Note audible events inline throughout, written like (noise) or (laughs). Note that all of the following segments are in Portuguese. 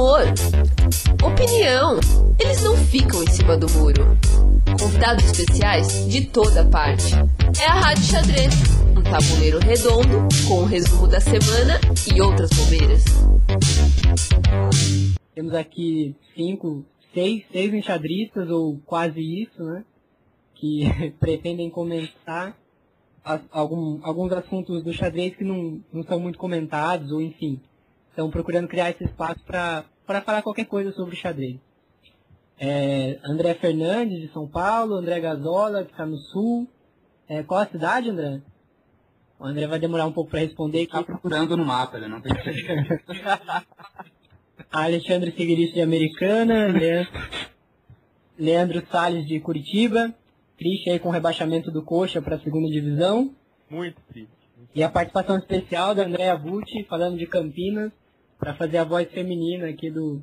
humor, opinião. Eles não ficam em cima do muro. Convidados especiais de toda parte. É a Rádio Xadrez, um tabuleiro redondo com o resumo da semana e outras bobeiras. Temos aqui cinco, seis, seis enxadristas, ou quase isso, né? Que (laughs) pretendem comentar algum- alguns assuntos do xadrez que não, não são muito comentados, ou enfim, estão procurando criar esse espaço para falar qualquer coisa sobre o xadrez. É, André Fernandes, de São Paulo, André Gazola, que está no Sul. É, qual a cidade, André? O André vai demorar um pouco para responder Tá aqui. procurando no mapa, ele não tem (laughs) Alexandre Figueiredo de Americana, Le- Leandro Salles de Curitiba, triste aí com o rebaixamento do Coxa para a segunda divisão. Muito triste. E a participação especial da Andréa Bucci, falando de Campinas, para fazer a voz feminina aqui do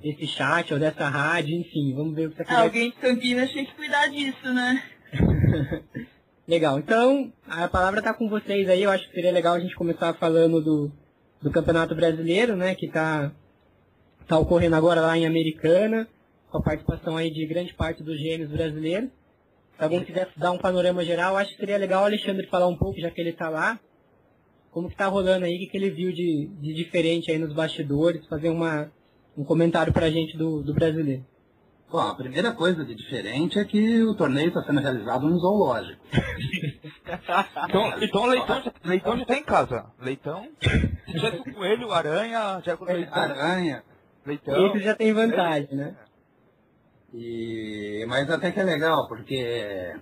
desse chat ou dessa rádio, enfim, vamos ver o que Ah, quiser. alguém de Campinas tem que cuidar disso, né? (laughs) Legal, então a palavra está com vocês aí, eu acho que seria legal a gente começar falando do, do Campeonato Brasileiro, né, que está tá ocorrendo agora lá em Americana, com a participação aí de grande parte dos gênios brasileiros. Se alguém quiser dar um panorama geral, acho que seria legal o Alexandre falar um pouco, já que ele está lá, como que tá rolando aí, o que, que ele viu de, de diferente aí nos bastidores, fazer uma, um comentário pra gente do, do brasileiro. Bom, a primeira coisa de diferente é que o torneio está sendo realizado no zoológico. (laughs) Então, então Leitão, já, Leitão já tá em casa. Leitão, já com coelho, aranha, já com Leitão. Aranha. Leitão. Esse já tem vantagem, né? E, mas até que é legal, porque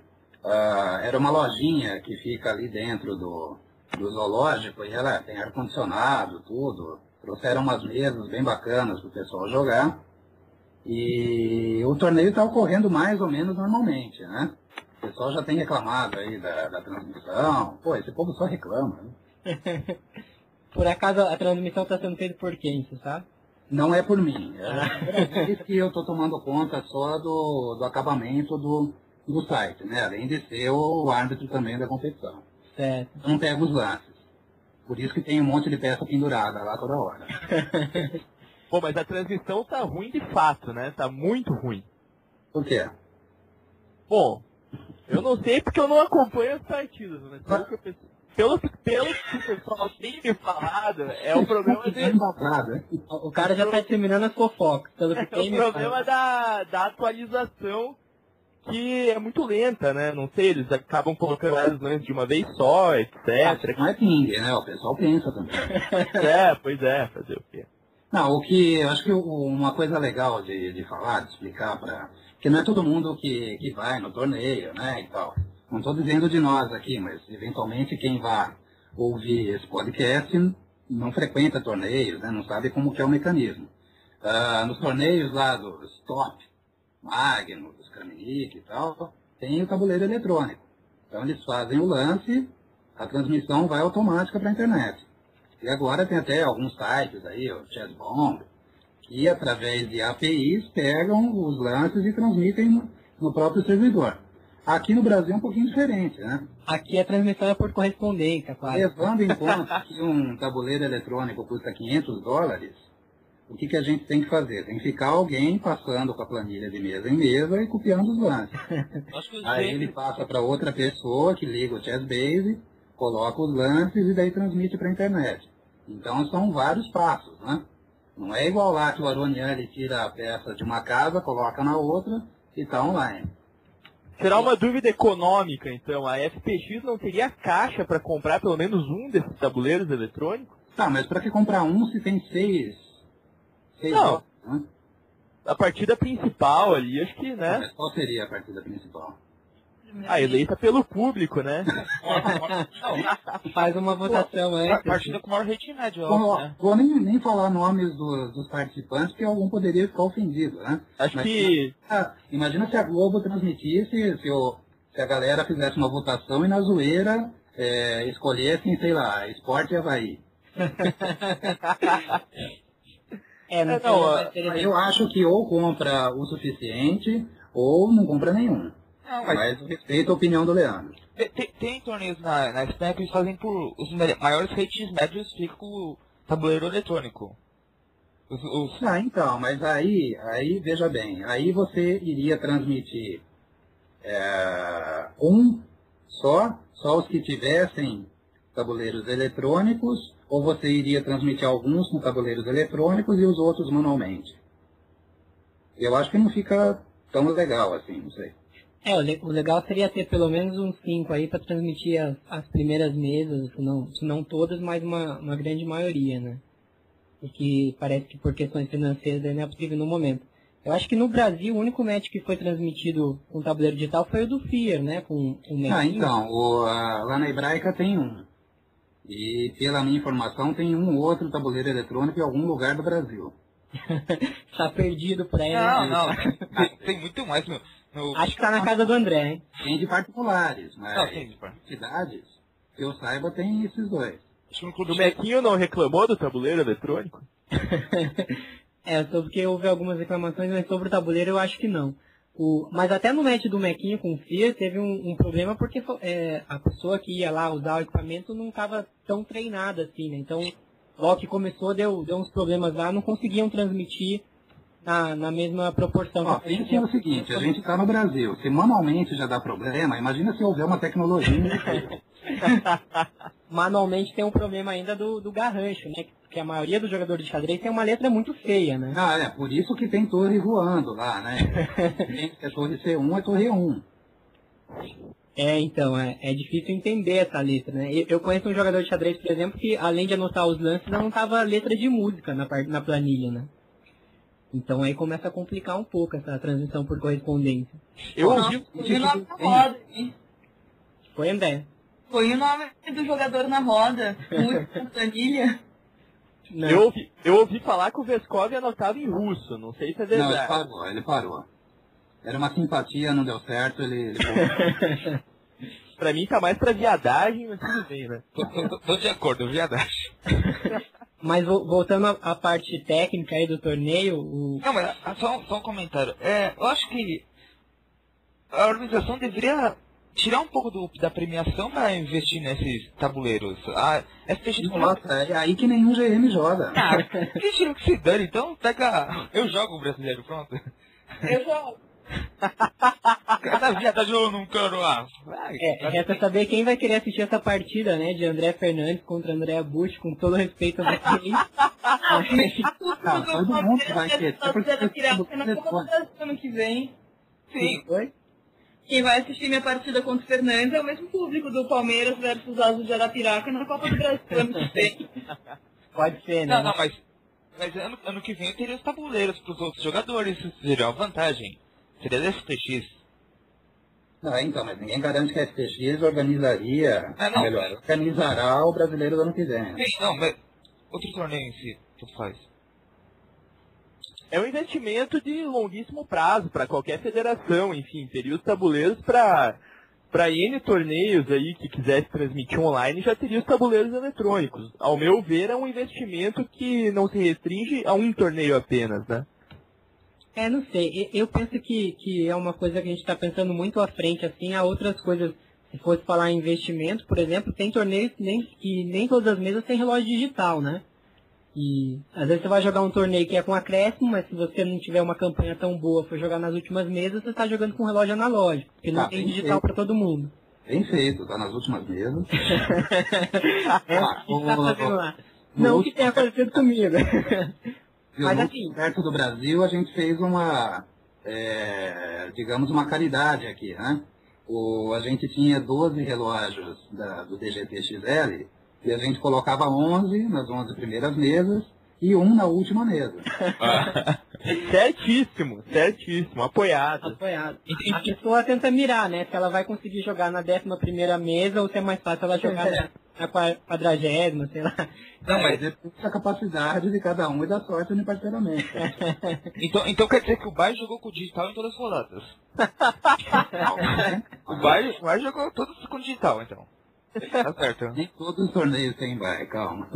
ah, era uma lojinha que fica ali dentro do, do zoológico e ela tem ar-condicionado, tudo. Trouxeram umas mesas bem bacanas para o pessoal jogar. E o torneio está ocorrendo mais ou menos normalmente, né? O pessoal já tem reclamado aí da, da transmissão. Pô, esse povo só reclama, né? (laughs) Por acaso a transmissão está sendo feita por quem, você sabe? Não é por mim. É vez que eu estou tomando conta só do, do acabamento do, do site, né? Além de ser o árbitro também da competição. Eu não pego os lances. Por isso que tem um monte de peça pendurada lá toda hora. (laughs) Pô, mas a transmissão tá ruim de fato, né? Tá muito ruim. Por quê? Bom, eu não sei porque eu não acompanho as partidas, mas pelo que, penso- pelo, pelo que o pessoal tem me falado, é o problema (laughs) de, Embaçado, né? O cara já está disseminando as fofocas, pelo que é o problema da, da atualização que é muito lenta, né? Não sei, eles acabam colocando as lances de uma vez só, etc. Não é ping, né? O pessoal pensa também. (laughs) É, pois é, fazer o quê? Não, o que eu acho que uma coisa legal de, de falar, de explicar para que não é todo mundo que, que vai no torneio, né, e tal. Não estou dizendo de nós aqui, mas eventualmente quem vai ouvir esse podcast não frequenta torneios, né, não sabe como que é o mecanismo. Ah, nos torneios lá dos top, Magnus, Kramnik e tal, tem o tabuleiro eletrônico. Então eles fazem o lance, a transmissão vai automática para a internet. E agora tem até alguns sites aí, o Chessbomb, que através de APIs pegam os lances e transmitem no, no próprio servidor. Aqui no Brasil é um pouquinho diferente, né? Aqui a transmissão é por correspondência, claro. Levando em conta que um tabuleiro eletrônico custa 500 dólares, o que, que a gente tem que fazer? Tem que ficar alguém passando com a planilha de mesa em mesa e copiando os lances. (laughs) Aí ele passa para outra pessoa que liga o Chessbase, coloca os lances e daí transmite para a internet. Então são vários passos, né? Não é igual lá que o Aronian ele tira a peça de uma casa, coloca na outra e está online. Será uma dúvida econômica, então. A FPX não teria caixa para comprar pelo menos um desses tabuleiros eletrônicos? Tá, mas para que comprar um se tem seis? Não. né? A partida principal ali, acho que, né? Qual seria a partida principal? A eleita pelo público, né? (laughs) Faz uma votação a antes. partida com maior rating médio, Bom, né? Vou nem, nem falar nomes do- dos participantes, porque algum poderia ficar ofendido, né? Acho Mas- que. Ah, imagina se a Globo transmitisse, se, o- se a galera fizesse uma votação e na zoeira é, escolhessem, sei lá, esporte e Havaí. (laughs) É, não, É, não, mas seria- Eu acho que ou compra o suficiente ou não compra nenhum. Não, mas Mas eu respeito a opinião do Leandro. tem, tem- torneios na, na Espanha que eles fazem por. Os maiores ratings médios ficam com o tabuleiro eletrônico. Os, os- Ah, então, mas aí, aí veja bem, aí você iria transmitir é, um só, só os que tivessem tabuleiros eletrônicos, ou você iria transmitir alguns com tabuleiros eletrônicos e os outros manualmente? Eu acho que não fica tão legal assim, não sei. É, o, le- o legal seria ter pelo menos uns cinco aí para transmitir as, as primeiras mesas, se não, se não todas, mas uma, uma grande maioria, né? E que parece que por questões financeiras não é possível no momento. Eu acho que no Brasil o único match que foi transmitido com tabuleiro digital foi o do Fear, né? Com, com o Ah, então, o, a- lá na Hebraica tem um. E pela minha informação tem um outro tabuleiro eletrônico em algum lugar do Brasil. (laughs) Tá perdido pra ele. Não, não. (laughs) Tem, muito mais no. no... Acho que tá na casa do André, hein? Tem de particulares, mas Não, tem, tipo, cidades, que eu saiba, tem esses dois. O Mequinho não reclamou do tabuleiro eletrônico? (laughs) É, sobre que houve algumas reclamações, mas sobre o tabuleiro eu acho que não. O, mas até no match do Mequinho com o Fear teve um, um problema porque é, a pessoa que ia lá usar o equipamento não estava tão treinada assim, né? Então, logo que começou, deu, deu uns problemas lá, não conseguiam transmitir na, na mesma proporção. Ó, pense no seguinte, a gente está no Brasil, se manualmente já dá problema, imagina se houver uma tecnologia. (laughs) Manualmente tem um problema ainda do, do garrancho, né? Porque a maioria dos jogadores de xadrez tem uma letra muito feia, né? ah, é, por isso que tem torre voando lá, né? (laughs) Que é torre C1 é torre 1. É, então, é, é difícil entender essa letra, né? Eu, eu conheço um jogador de xadrez, por exemplo, que além de anotar os lances, não tava letra de música na, na planilha, né? Então aí começa a complicar um pouco essa transmissão por correspondência. Eu ouvi, Põe o nome na roda, hein? Foi, André? Põe o nome do jogador na roda. Música (laughs) na planilha. Não. eu, ouvi, eu ouvi falar que o Vescov anotava em russo, não sei se é Não, ele verdade. parou, ele parou. Era uma simpatia, não deu certo, ele... ele... (laughs) Pra mim tá mais pra viadagem, mas tudo bem, né? Tô, tô- tô de acordo, viadagem. (laughs) Mas vo- voltando à à parte técnica aí do torneio, o... Não, mas ah, só, só um comentário. É, eu acho que a organização deveria tirar um pouco do- da premiação para investir nesses tabuleiros. A STX Nossa, é aí que nenhum GM joga. Ah, que tira que se dane, então pega. Eu jogo o brasileiro, pronto. Eu jogo. Cada viadagem eu não quero. Ah, vai. É, resta saber quem vai querer assistir essa partida, né? De André Fernandes contra André Bush, com todo respeito a vocês. (laughs) Ah, todo mundo vai ter. Tá na Copa do Brasil ano que vem. Sim. Oi? Quem vai assistir minha partida contra o Fernandes é o mesmo público do Palmeiras versus Azul de Arapiraca na Copa do Brasil. (laughs) Pode ser, né? Não, não, mas. Mas ano, ano que vem eu teria os tabuleiros pros outros jogadores. Isso seria uma vantagem. Seria da STX. Ah, então, mas ninguém garante que a STX organizaria, Ah, não. melhor, organizará o brasileiro do ano que vem. Sim, não, mas. Outro torneio em si, tudo faz. É um investimento de longuíssimo prazo para qualquer federação, enfim, teria os tabuleiros para para N torneios aí que quisesse transmitir online, já teria os tabuleiros eletrônicos. Ao meu ver, é um investimento que não se restringe a um torneio apenas, né? É, não sei. Eu penso que, que é uma coisa que a gente está pensando muito à frente, assim, há outras coisas. Se fosse falar em investimento, por exemplo, tem torneios que nem, que nem todas as mesas têm relógio digital, né? E às vezes você vai jogar um torneio que é com acréscimo, mas se você não tiver uma campanha tão boa, for jogar nas últimas mesas, você está jogando com relógio analógico, porque não Ah, tem digital para todo mundo. Bem feito, tá nas últimas mesas. (laughs) É, Ah, o que tá fazendo lá? Não o que último- tem acontecido comigo. (laughs) Mas assim- perto do Brasil, a gente fez uma, é, digamos, uma caridade aqui, né? O, a gente tinha 12 relógios da- do DGT XL e a gente colocava 11 nas 11 primeiras mesas e um na última mesa. (laughs) Certíssimo, certíssimo, apoiado. Apoiado. A pessoa tenta mirar, né? Se ela vai conseguir jogar na décima primeira mesa ou se é mais fácil ela jogar na, na qua- quadragésima, sei lá. Não, mas depende da capacidade de cada um e da sorte no parcelamento. (laughs) Então, então quer dizer que o Bay jogou com o digital em todas as rodadas. (laughs) o Bay, o Bay jogou todos com digital, então. Tá certo. Nem todos os torneios têm BAE, calma.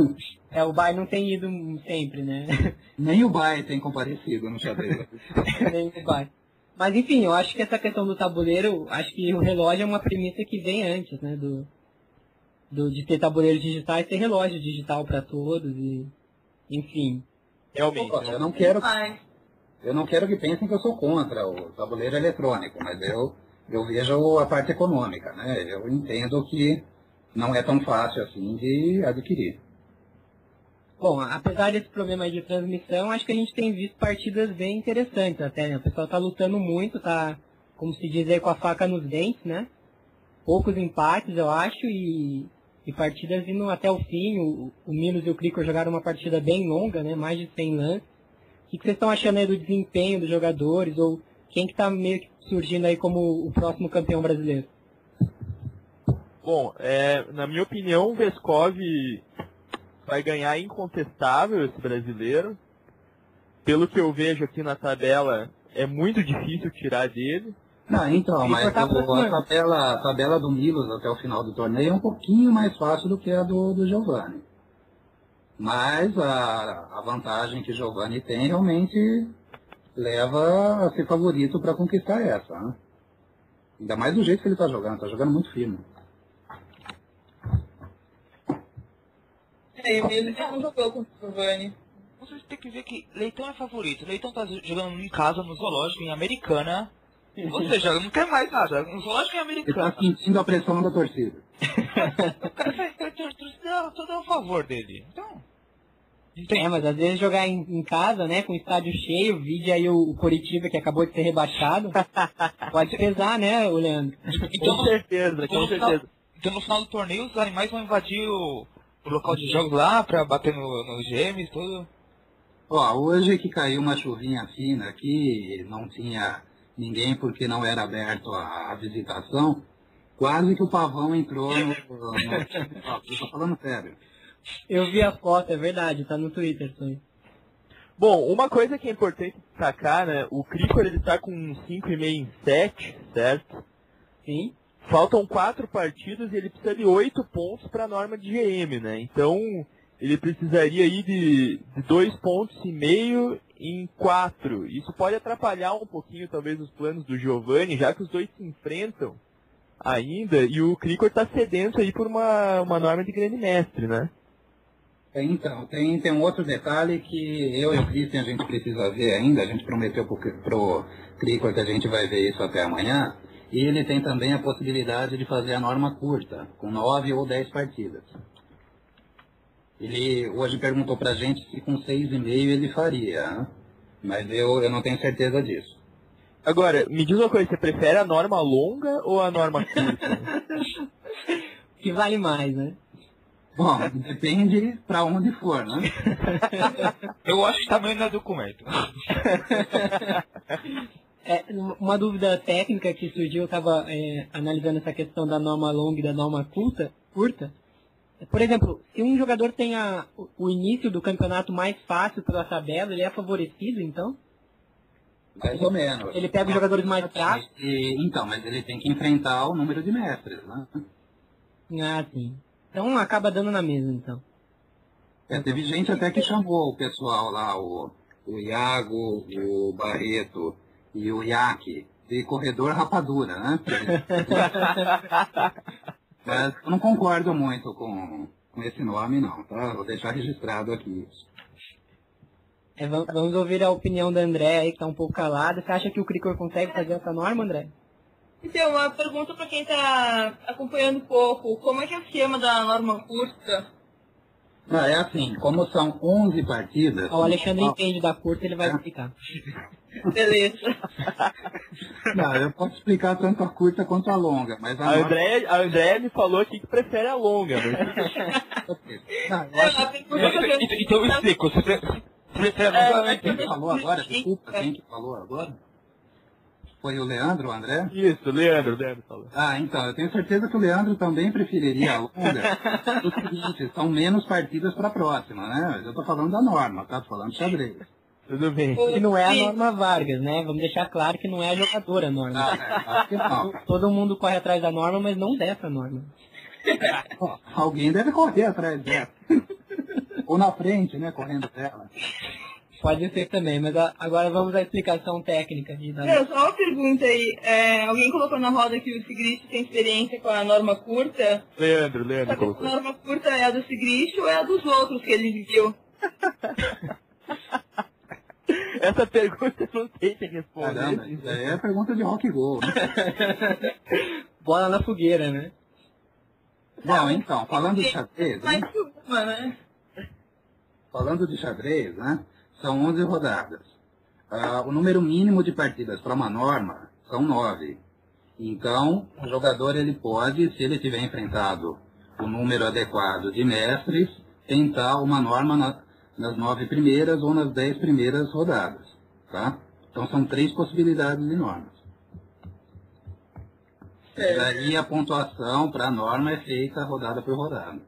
É, o Bay não tem ido sempre, né? (laughs) Nem o BAE tem comparecido no xadrez. (laughs) Nem o Bay. Mas enfim, eu acho que essa questão do tabuleiro, acho que o relógio é uma premissa que vem antes, né? Do, do, de ter tabuleiros digitais, ter relógio digital para todos e enfim. Realmente. Eu não quero, eu não quero que pensem que eu sou contra o tabuleiro eletrônico, mas eu, eu vejo a parte econômica, né? Eu entendo que não é tão fácil assim de adquirir. Bom, apesar desse problema de transmissão, acho que a gente tem visto partidas bem interessantes até, né? O pessoal tá lutando muito, tá, como se diz aí, com a faca nos dentes, né? Poucos empates, eu acho, e, e partidas indo até o fim. O, o Minos e o Cricor jogaram uma partida bem longa, né? Mais de 100 lances. O que, que vocês estão achando aí do desempenho dos jogadores? Ou quem que tá meio que surgindo aí como o próximo campeão brasileiro? Bom, é, na minha opinião, o Vescov vai ganhar incontestável esse brasileiro. Pelo que eu vejo aqui na tabela, é muito difícil tirar dele. Não, então, mas o- a, tabela, a tabela do Milos até o final do torneio é um pouquinho mais fácil do que a do, do Giovanni. Mas a, a vantagem que o Giovanni tem realmente leva a ser favorito para conquistar essa. Né? Ainda mais do jeito que ele está jogando, está jogando muito firme. É, Milos já não jogou contra o Giovanni. Vocês têm que ver que Leitão é favorito. Leitão tá jogando em casa, no zoológico, em Americana. Ou seja, não quer mais nada. No zoológico em Ele está Americana. sentindo a pressão da torcida. O cara faz torcida todo a favor dele. Então. Tem. É, mas às vezes jogar em, em casa, né, com o estádio cheio, vide aí o, o Coritiba que acabou de ser rebaixado, pode pesar, né, o Leandro? Então, com certeza, então, com no final, certeza. então no final do torneio os animais vão invadir o, o local de jogos lá pra bater no, nos gêmeos, tudo. Ó, hoje que caiu uma chuvinha fina aqui, não tinha ninguém porque não era aberto a, a visitação, quase que o pavão entrou no... no, no (laughs) tô falando sério. Eu vi a foto, é verdade, tá no Twitter aí. Bom, uma coisa que é importante destacar, né? O Cricor ele tá com 5,5 em 7, certo? Sim. Faltam quatro partidas e ele precisa de oito pontos para a norma de GM, né? Então ele precisaria aí de, de dois pontos e meio em quatro. Isso pode atrapalhar um pouquinho talvez os planos do Giovanni, já que os dois se enfrentam ainda e o Cricor está sedento aí por uma, uma norma de grande mestre, né? Então, tem, tem um outro detalhe que eu e o Christian a gente precisa ver ainda, a gente prometeu pro, pro Cricor que a gente vai ver isso até amanhã, e ele tem também a possibilidade de fazer a norma curta, com nove ou dez partidas. Ele hoje perguntou pra gente se com seis e meio ele faria, né? mas eu, eu não tenho certeza disso. Agora, me diz uma coisa, você prefere a norma longa ou a norma curta? (laughs) Que vale mais, né? Bom, depende pra onde for, né? (laughs) Eu acho que tamanho não é documento. (laughs) É, uma dúvida técnica que surgiu, eu estava analisando essa questão da norma longa e da norma curta. curta. Por exemplo, se um jogador tem a, o- início do campeonato mais fácil pela tabela, ele é favorecido, então? Mais ou menos. Ele pega os jogadores mais fracos? Então, mas ele tem que enfrentar o número de mestres, né? Ah, sim. Então acaba dando na mesa, então. É, teve gente até que chamou o pessoal lá, o, o Iago, o Barreto e o Iaque, de corredor rapadura, né? (laughs) Mas eu não concordo muito com, com esse nome, não, tá? Vou deixar registrado aqui. É, va- vamos ouvir a opinião da André aí, que tá um pouco calada. Você acha que o Cricor consegue fazer essa norma, André? Então, uma pergunta para quem está acompanhando um pouco. Como é que é o esquema da norma curta? Ah, é assim, como são 11 partidas... O Alexandre entende da curta, ele vai explicar. (laughs) Beleza. Não, eu posso explicar tanto a curta quanto a longa, mas a A norma... André, a André me falou aqui que prefere a longa, É, eu Então, então eu explico. Você pre- você prefere É, a mas- Quem que falou agora? Desculpa, quem que falou agora? Foi o Leandro, o André? isso, Leandro, Leandro falou. Ah, então, eu tenho certeza que o Leandro também preferiria a longa. o seguinte, são menos partidas para a próxima, né? Eu tô falando da norma, tá? Tô falando de xadrez. Tudo bem. Que não é a norma Vargas, né? Vamos deixar claro que não é a jogadora a norma. Ah, é. Todo mundo corre atrás da norma, mas não dessa norma. Alguém deve correr atrás dela. Ou na frente, né? Correndo dela. Pode ser também, mas a- agora vamos à explicação técnica. De. Não, só uma pergunta aí. É, alguém colocou na roda que o Sigrist tem experiência com a norma curta. Leandro, Leandro que a colocou. norma curta é a do Sigrist ou é a dos outros que ele viu? (laughs) (laughs) Essa pergunta eu não sei se responder. Caramba, isso aí é pergunta de rock gol. Né? (laughs) Bola na fogueira, né? Não, então, falando de xadrez, Mais né? uma, né? falando de xadrez, né? São 11 rodadas. Ah, o número mínimo de partidas para uma norma são 9. Então, o jogador ele pode, se ele tiver enfrentado o número adequado de mestres, tentar uma norma na- nas nove primeiras ou nas dez primeiras rodadas. Tá? Então, são três possibilidades de normas. E daí a pontuação para a norma é feita rodada por rodada.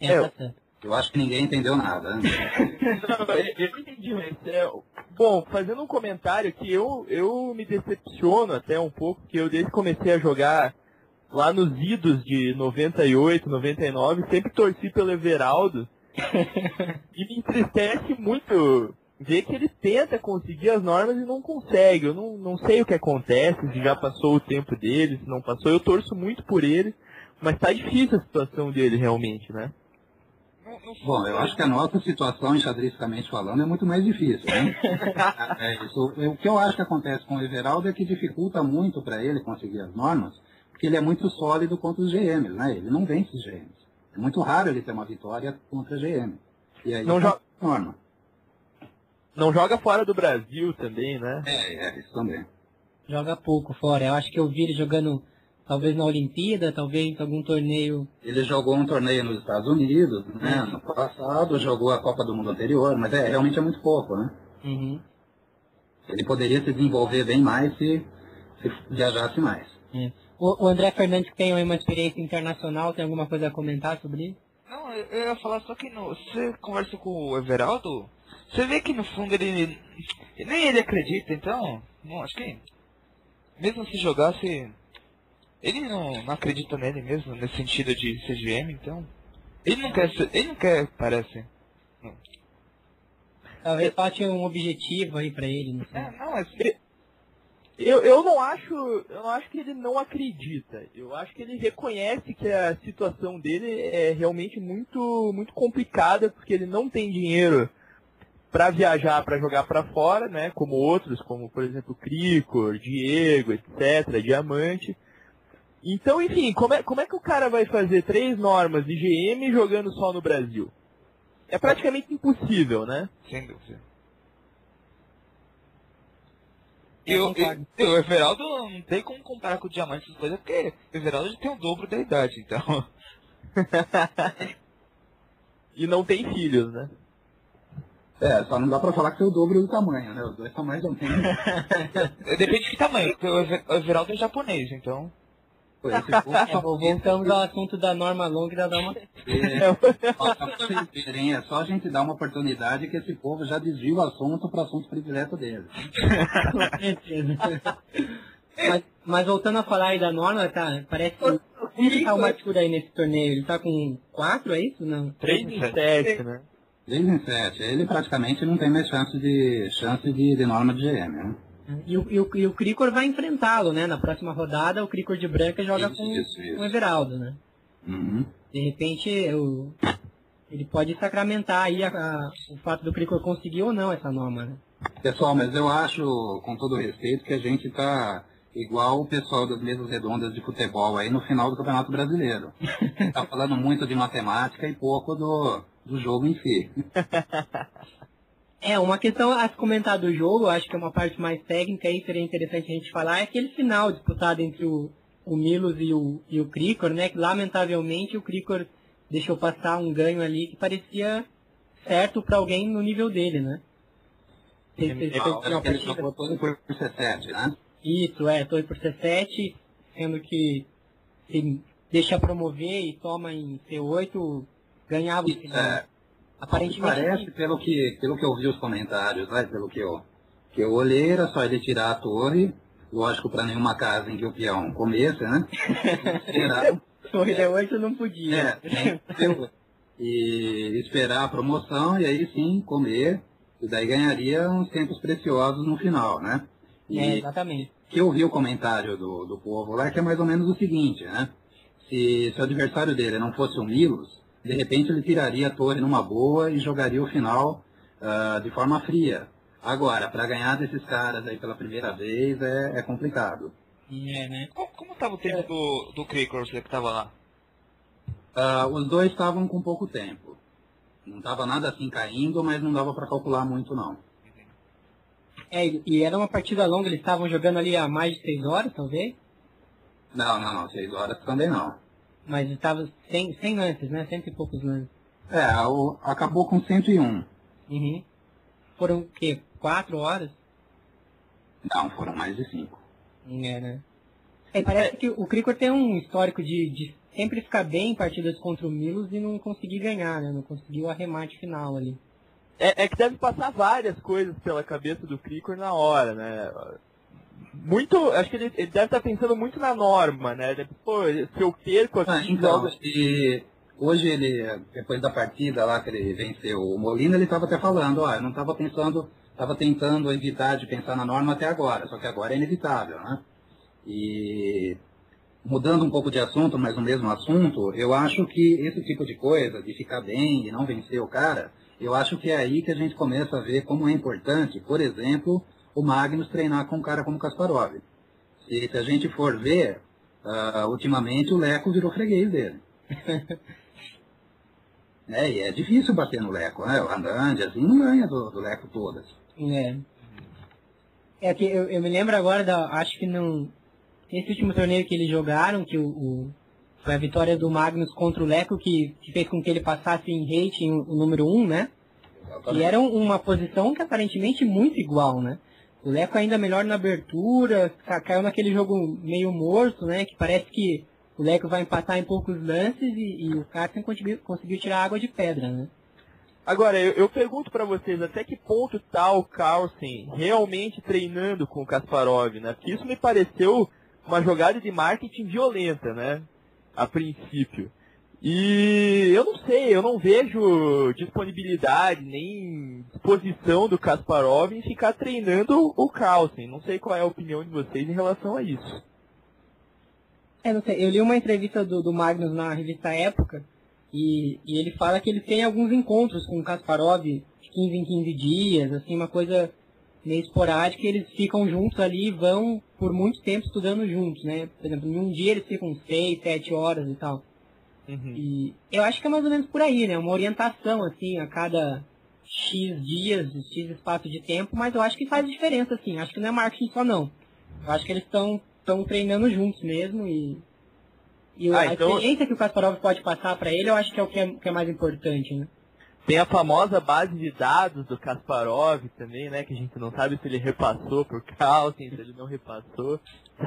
É, É, certo. Eu acho que ninguém entendeu nada. Né? (laughs) Não, eu eu entendi, mas é, bom, fazendo um comentário que eu, eu me decepciono até um pouco, que eu desde que comecei a jogar lá nos idos de 98, 99, sempre torci pelo Everaldo. (laughs) e me entristece muito ver que ele tenta conseguir as normas e não consegue. Eu não, não sei o que acontece, se já passou o tempo dele, se não passou. Eu torço muito por ele, mas tá difícil a situação dele realmente, né? Bom, eu acho que a nossa situação, enxadristicamente falando, é muito mais difícil, né? (laughs) É, isso, o que eu acho que acontece com o Everaldo é que dificulta muito para ele conseguir as normas, porque ele é muito sólido contra os GMs, né? Ele não vence os GMs. É muito raro ele ter uma vitória contra GM. E aí, Não jo- norma. Não joga fora do Brasil também, né? É, é, isso também. Joga pouco fora. Eu acho que eu vi ele jogando talvez na Olimpíada, talvez em algum torneio. Ele jogou um torneio nos Estados Unidos, né? No passado, jogou a Copa do Mundo anterior, mas é, realmente é muito pouco, né? Uhum. Ele poderia se desenvolver bem mais se, se viajasse mais. É. O, o André Fernandes tem uma experiência internacional, tem alguma coisa a comentar sobre isso? Não, eu ia falar só que no, você conversa com o Everaldo, você vê que no fundo ele. Nem ele acredita, então. Não, acho que. Mesmo se jogasse. Ele não, não acredita nele mesmo, nesse sentido de CGM, então. Ele não quer Ele não quer, parece. Talvez falte um objetivo aí pra ele, não sei. É, não, mas. Eu, eu não acho. Eu não acho que ele não acredita. Eu acho que ele reconhece que a situação dele é realmente muito, muito complicada, porque ele não tem dinheiro para viajar, para jogar para fora, né? Como outros, como por exemplo Cricor, Diego, etc., Diamante. Então, enfim, como é, como é que o cara vai fazer três normas de GM jogando só no Brasil? É praticamente impossível, né? Sem dúvida. E o, e- o Everaldo não tem como comparar com o Diamante essas coisas, porque o Everaldo já tem o dobro da idade, então. (laughs) E não tem filhos, né? É, só não dá pra falar que é o dobro do tamanho, né? Os dois mais ou menos. Depende de que tamanho, porque o Everaldo é japonês, então. É, (laughs) voltamos ao assunto da norma longa e da norma. É, só pra vocês verem, é só a gente dar uma oportunidade que esse povo já desvia o assunto para assunto predileto dele. Com certeza. (laughs) mas, mas voltando a falar aí da norma, tá? Parece que. Como que tá o Matura aí nesse torneio? Ele tá com 4, é isso? Não. 3 em 7, né? 3 em 7, ele praticamente não tem mais chance de, chance de, de norma de GM, né? E o, e o, e o Cricor vai enfrentá-lo, né? Na próxima rodada, o Cricor de branca joga com, Isso, isso. com o Everaldo, né? Uhum. De repente, o, ele pode sacramentar aí a- a- o fato do Cricor conseguir ou não essa norma, né? Pessoal, mas eu acho, com todo respeito, que a gente tá igual o pessoal das mesas redondas de futebol aí no final do Campeonato Brasileiro. (laughs) tá falando muito de matemática e pouco do, do jogo em si. (laughs) É, uma questão a se comentar do jogo, acho que é uma parte mais técnica aí, seria interessante a gente falar, é aquele final disputado entre o, o Milos e o, e o Cricor, né? Que lamentavelmente o Cricor deixou passar um ganho ali que parecia certo para alguém no nível dele, né? Ele partida? jogou todo por C7, né? Isso, é, torre por C7, sendo que se deixa promover e toma em C8, ganhava o final. É, Aparentemente, Parece, pelo que, pelo que eu vi os comentários, pelo que eu, que eu olhei, era só ele tirar a torre, lógico para nenhuma casa em que o peão comesse, né? (laughs) Esperar, torre D8 não podia. é, eu- e esperar a promoção e aí sim comer, e daí ganharia uns tempos preciosos no final, né? E É, exatamente. que eu vi o comentário do, do povo lá, que é mais ou menos o seguinte, né? Se, se o adversário dele não fosse o Milos, de repente ele tiraria a torre numa boa e jogaria o final ah, de forma fria. Agora, para ganhar desses caras aí pela primeira vez é, é complicado. É, né? Como, como tava o tempo do, do Krikor, você que tava lá? Ah, os dois estavam com pouco tempo. Não estava nada assim caindo, mas não dava para calcular muito não. É, e era uma partida longa, eles estavam jogando ali há mais de seis horas, talvez? Não, não, não, seis horas também não. Mas estava sem, sem lances, né? Cento e poucos lances. É, o- acabou com 101. Uhum. Foram o quê? Quatro horas? Não, foram mais de cinco. É, né? É, parece que o Cricor tem um histórico de, de sempre ficar bem em partidas contra o Milos e não conseguir ganhar, né? Não conseguir o arremate final ali. É, é que deve passar várias coisas pela cabeça do Krikor na hora, né? Muito, acho que ele, ele deve estar pensando muito na norma, né? Deve, Pô, se eu perco aqui, Ah, então, e hoje ele, depois da partida lá que ele venceu o Molina, ele estava até falando, ó, eu não estava pensando, estava tentando evitar de pensar na norma até agora, só que agora é inevitável, né? E mudando um pouco de assunto, mas no mesmo assunto, eu acho que esse tipo de coisa, de ficar bem e não vencer o cara, eu acho que é aí que a gente começa a ver como é importante, por exemplo, o Magnus treinar com um cara como Kasparov. Se, se a gente for ver, ah, ultimamente o Leco virou freguês dele. né? (laughs) E é difícil bater no Leco, né? O Andande, assim, não ganha do, do Leco todas. É. É que eu, eu me lembro agora da. Acho que no. Nesse último torneio que eles jogaram, que o, o- foi a vitória do Magnus contra o Leco, que, que fez com que ele passasse em rating o, o número 1, um, né? E era um- uma posição que aparentemente muito igual, né? O Leco ainda melhor na abertura, ca- caiu naquele jogo meio morto, né? Que parece que o Leco vai empatar em poucos lances e, e o Carson conseguiu, conseguiu tirar água de pedra, né? Agora, eu, eu pergunto pra vocês, até que ponto tá o Carlsen realmente treinando com o Kasparov, né? Porque isso me pareceu uma jogada de marketing violenta, né? A princípio. E eu não sei, eu não vejo disponibilidade nem disposição do Kasparov em ficar treinando o Carlsen. Não sei qual é a opinião de vocês em relação a isso. É, não sei, eu li uma entrevista do, do Magnus na revista Época e, e ele fala que ele tem alguns encontros com o Kasparov de 15 em 15 dias, assim, uma coisa meio esporádica, eles ficam juntos ali e vão por muito tempo estudando juntos, né? Por exemplo, em um dia eles ficam 6, 7 horas e tal. E eu acho que é mais ou menos por aí, né? Uma orientação, assim, a cada X dias, X espaço de tempo, mas eu acho que faz diferença, assim. Acho que não é marketing só, não. Eu acho que eles estão estão treinando juntos mesmo e, e Ah, a então- experiência que o Kasparov pode passar para ele, eu acho que é o que é, que é mais importante, né? Tem a famosa base de dados do Kasparov também, né? Que a gente não sabe se ele repassou pro Carlsen, (laughs) se ele não repassou.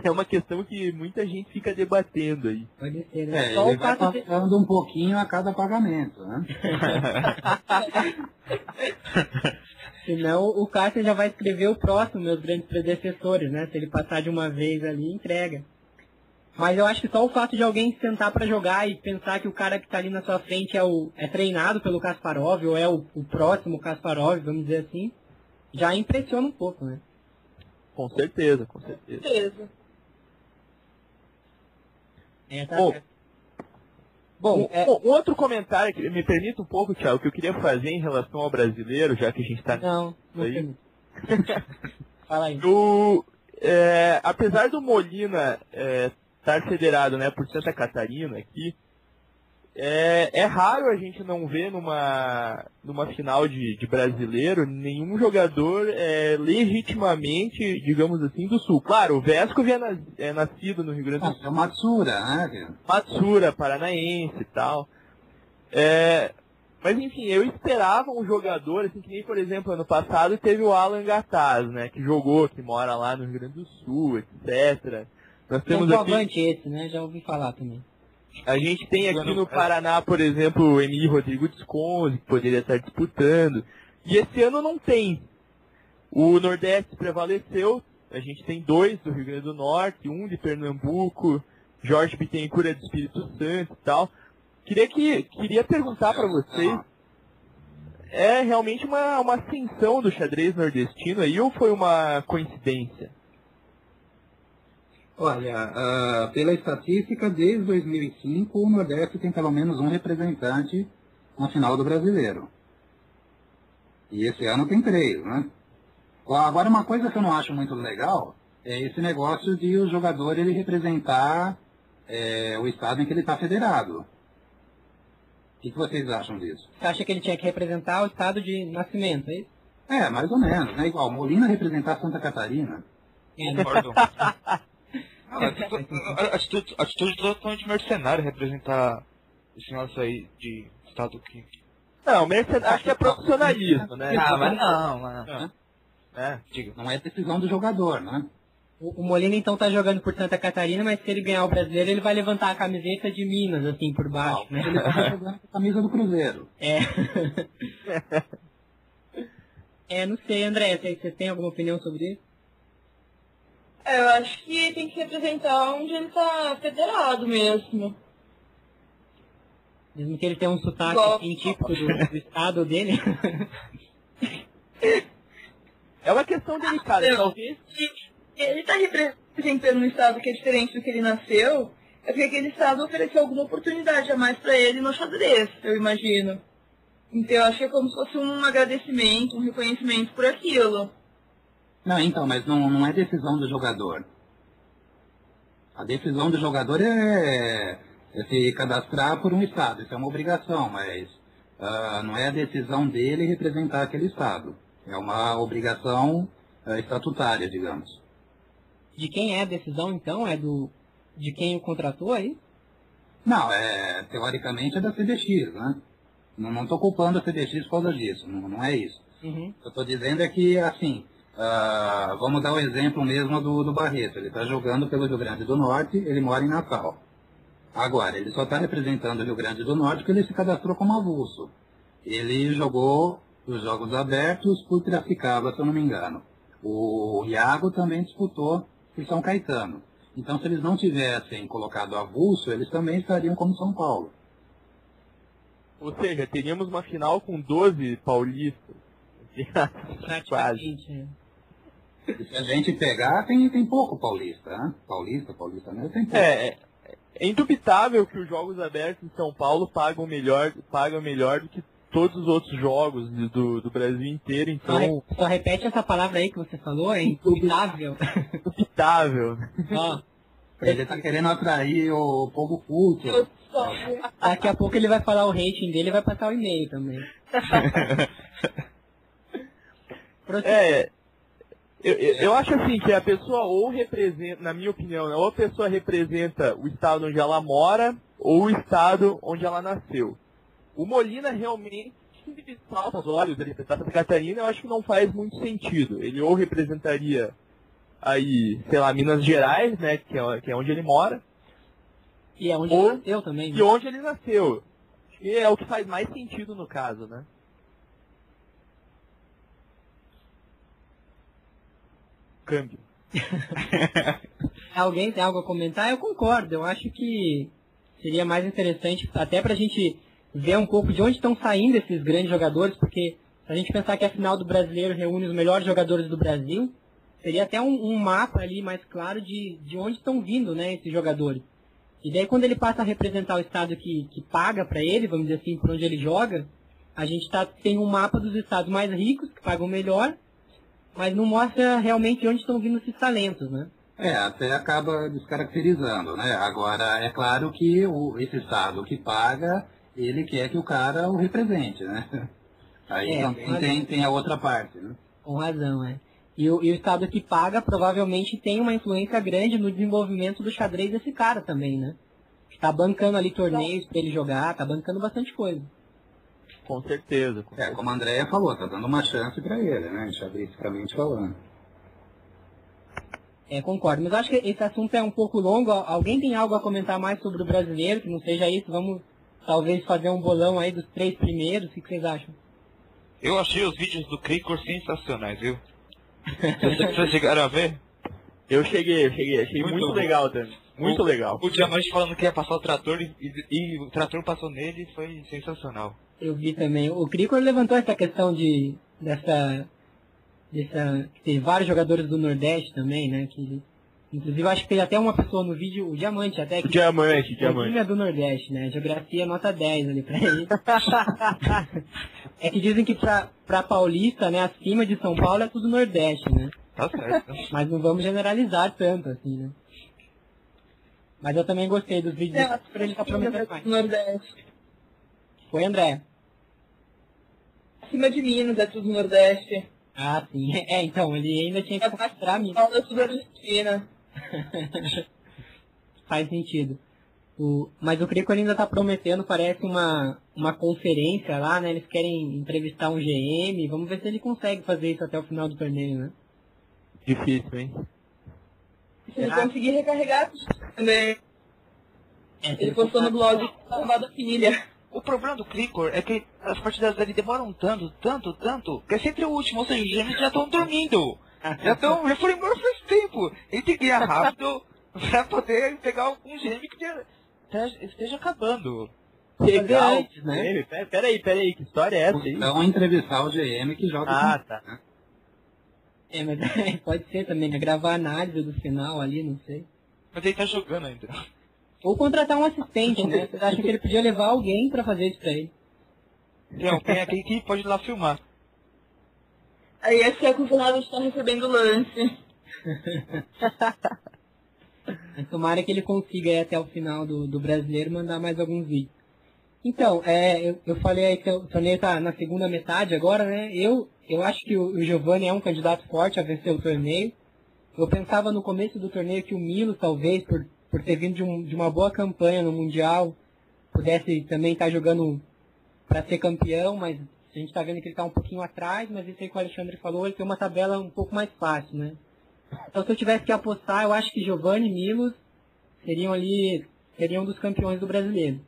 É uma questão que muita gente fica debatendo aí. Pode ser, né? É, Só ele o vai fato de... passando um pouquinho a cada pagamento, né? (laughs) Senão o Carson já vai escrever o próximo, meus grandes predecessores, né? Se ele passar de uma vez ali, entrega. Mas eu acho que só o fato de alguém sentar para jogar e pensar que o cara que tá ali na sua frente é, o, é treinado pelo Kasparov, ou é o, o próximo Kasparov, vamos dizer assim, já impressiona um pouco, né? Com certeza, com certeza. Beleza. É, tá Bom. Bom, é- outro comentário que me permita um pouco, Thiago, que eu queria fazer em relação ao brasileiro, já que a gente está Não, não Aí? (laughs) Fala aí. O, é, apesar do Molina é, estar federado né, por Santa Catarina aqui, é, é raro a gente não ver numa, numa final de, de brasileiro nenhum jogador é, legitimamente, digamos assim, do Sul. Claro, o Vesco é, nas- é nascido no Rio Grande do Sul. É o Matsura, né? Matsura, paranaense e tal. É, mas enfim, eu esperava um jogador, assim, que nem, por exemplo, ano passado teve o Alan Gataz, né, que jogou, que mora lá no Rio Grande do Sul, etc. Nós Tem um temos aqui, avante esse, né? Já ouvi falar também. a gente tem aqui no Paraná, por exemplo, o Emílio Rodrigo Desconze, que poderia estar disputando. E esse ano não tem. O Nordeste prevaleceu, a gente tem dois do Rio Grande do Norte, um de Pernambuco, Jorge Bittencourt é do Espírito Santo e tal. Queria, que, queria perguntar para vocês, é realmente uma, uma ascensão do xadrez nordestino aí ou foi uma coincidência? Olha, ah, pela estatística, desde 2005, o Nordeste tem pelo menos um representante na final do brasileiro. E esse ano tem três, né? Agora, uma coisa que eu não acho muito legal é esse negócio de o jogador ele representar é, o estado em que ele está federado. O que, que vocês acham disso? Você acha que ele tinha que representar o estado de nascimento, é isso? É, mais ou menos, né? Igual Molina representar Santa Catarina. Concordo. (laughs) Não, atitude, atitude, atitude totalmente mercenária representar esse nosso aí de estado que. Não, mercenário acho que é profissionalismo, né? Ah, mas não, mano. É, diga, não é decisão do jogador, né? O, o Molina então tá jogando por Santa Catarina, mas se ele ganhar o brasileiro, ele vai levantar a camiseta de Minas, assim, por baixo, Não, né? Ele tá jogando com a camisa do Cruzeiro. (laughs) É. (laughs) é, não sei, André, você você tem alguma opinião sobre isso? É, eu acho que tem que representar onde ele tá federado mesmo. Mesmo que ele tenha um sotaque assim, típico do, do estado dele. (laughs) É uma questão delicada, Eu- talvez. Ele tá representando um estado que é diferente do que ele nasceu, é porque aquele estado ofereceu alguma oportunidade a mais pra ele no xadrez, eu imagino. Então eu acho que é como se fosse um agradecimento, um reconhecimento por aquilo. Não, então, mas não, não é decisão do jogador. A decisão do jogador é, é se cadastrar por um estado. Isso é uma obrigação, mas ah, não é a decisão dele representar aquele estado. É uma obrigação ah, estatutária, digamos. De quem é a decisão, então? É do de quem o contratou aí? Não, é, teoricamente é da CDX, né? Não estou culpando a CDX por causa disso, não, não é isso. Uhum. O que eu estou dizendo é que, assim, ah, vamos dar o exemplo mesmo do, do Barreto. Ele está jogando pelo Rio Grande do Norte, ele mora em Natal. Agora, ele só está representando o Rio Grande do Norte porque ele se cadastrou como avulso. Ele jogou os Jogos Abertos por Piracicaba, se eu não me engano. O Iago também disputou por São Caetano. Então, se eles não tivessem colocado avulso, eles também estariam como São Paulo. Ou seja, teríamos uma final com 12 paulistas. (laughs) Quase. E se a gente pegar, tem, tem pouco paulista, né? Paulista, paulista mesmo, tem pouco. É, é, é indubitável que os jogos abertos em São Paulo pagam melhor, pagam melhor do que todos os outros jogos do, do, Brasil inteiro, Só, re- então só repete essa palavra aí que você falou, é indubitável. (laughs) indubitável. Ó, Ele tá querendo atrair o povo culto. Eu só- daqui a pouco ele vai falar o rating dele e vai passar o e-mail também. (laughs) É, eu, eu, acho assim que a pessoa ou representa, na minha opinião, né, ou a pessoa representa o estado onde ela mora ou o estado onde ela nasceu. O Molina realmente salta os olhos ele representar Santa Catarina, eu acho que não faz muito sentido. Ele ou representaria aí, sei lá, Minas Gerais, né, que é, que é onde ele mora, E é onde Ou- ele nasceu também. e né? onde ele nasceu. Acho que é o que faz mais sentido no caso, né? Câmbio. (laughs) Alguém tem algo a comentar? Eu concordo. Eu acho que seria mais interessante, até pra gente ver um pouco de onde estão saindo esses grandes jogadores, porque a gente pensar que a final do brasileiro reúne os melhores jogadores do Brasil, seria até um, um mapa ali mais claro de, de onde estão vindo né, esses jogadores. E daí quando ele passa a representar o estado que, que paga para ele, vamos dizer assim, por onde ele joga, a gente tá, tem um mapa dos estados mais ricos, que pagam melhor, mas não mostra realmente de onde estão vindo esses talentos, né? É, até acaba descaracterizando, né? Agora, é claro que o, esse Estado que paga, ele quer que o cara o represente, né? (laughs) Aí É, também tem, tem a outra parte, né? Com razão, é. E o, e o Estado que paga provavelmente tem uma influência grande no desenvolvimento do xadrez desse cara também, né? Tá bancando ali torneios pra ele jogar, tá bancando bastante coisa. Com certeza. Com É, como a Andrea falou, tá dando uma chance pra ele, né? Xadristicamente falando. É, concordo. Mas acho que esse assunto é um pouco longo. Alguém tem algo a comentar mais sobre o brasileiro, que não seja isso? Vamos talvez fazer um bolão aí dos três primeiros. O que vocês acham? Eu achei os vídeos do Cricor sensacionais, viu? (laughs) Vocês chegaram a ver? Eu cheguei, eu cheguei. Achei Muito muito, legal também. Muito O- legal. O Diamante falando que ia passar o trator e, e- e o trator passou nele e foi sensacional. Eu vi também. O Cricor levantou essa questão de dessa dessa que tem vários jogadores do Nordeste também, né? Que Inclusive, acho que tem até uma pessoa no vídeo, o Diamante até, que Diamante, o diamante. é do Nordeste, né? Geografia nota 10 ali pra ele. (laughs) é que dizem que pra, pra paulista, né, acima de São Paulo é tudo Nordeste, né? Tá certo. Mas não vamos generalizar tanto, assim, né? Mas eu também gostei dos vídeos É, pra ele estar prometendo mais. do Nordeste. Foi, André? Acima de Minas é tudo Nordeste. Ah, sim. É, então, ele ainda tinha que mostrar a mim. Paulo é tudo Argentina. (laughs) Faz sentido. O, mas o Crico ainda tá prometendo, parece uma, uma conferência lá, né? Eles querem entrevistar um GM. Vamos ver se ele consegue fazer isso até o final do torneio, né? Difícil, hein? Se ele conseguir recarregar também. Ele postou no blog salvar da filha. O problema do Cricor é que as partidas dele demoram tanto, tanto, tanto, que é sempre o último, ou seja, os gêmeos já estão dormindo. Já estão, já foram embora faz tempo. Ele tem que ganhar rápido (laughs) pra poder pegar algum gêmeo que esteja, esteja acabando. Legal. antes, né? né? Pera, pera aí, pera aí, que história é essa aí? Então entrevistar o GM que joga Ah, com- tá. É, mas (laughs) pode ser também, né? Gravar a análise do final ali, não sei. Mas ele tá jogando ainda. Ou contratar um assistente, né? Vocês acham que ele podia levar alguém pra fazer isso pra ele? Tem alguém aqui que pode ir lá filmar. Aí esse que é acusado de estar recebendo lance. (laughs) Tomara que ele consiga ir até o final do, do brasileiro mandar mais alguns vídeos. Então, é, eu, eu falei aí que o torneio tá na segunda metade agora, né? Eu, eu acho que o, o Giovanni é um candidato forte a vencer o torneio. Eu pensava no começo do torneio que o Milo, talvez, por, por ter vindo de, um- de uma boa campanha no Mundial, pudesse também estar jogando para ser campeão, mas a gente tá vendo que ele tá um pouquinho atrás, mas isso aí que o Alexandre falou, ele tem uma tabela um pouco mais fácil, né? Então se eu tivesse que apostar, eu acho que Giovanni e Milos seriam ali, seriam dos campeões do brasileiro.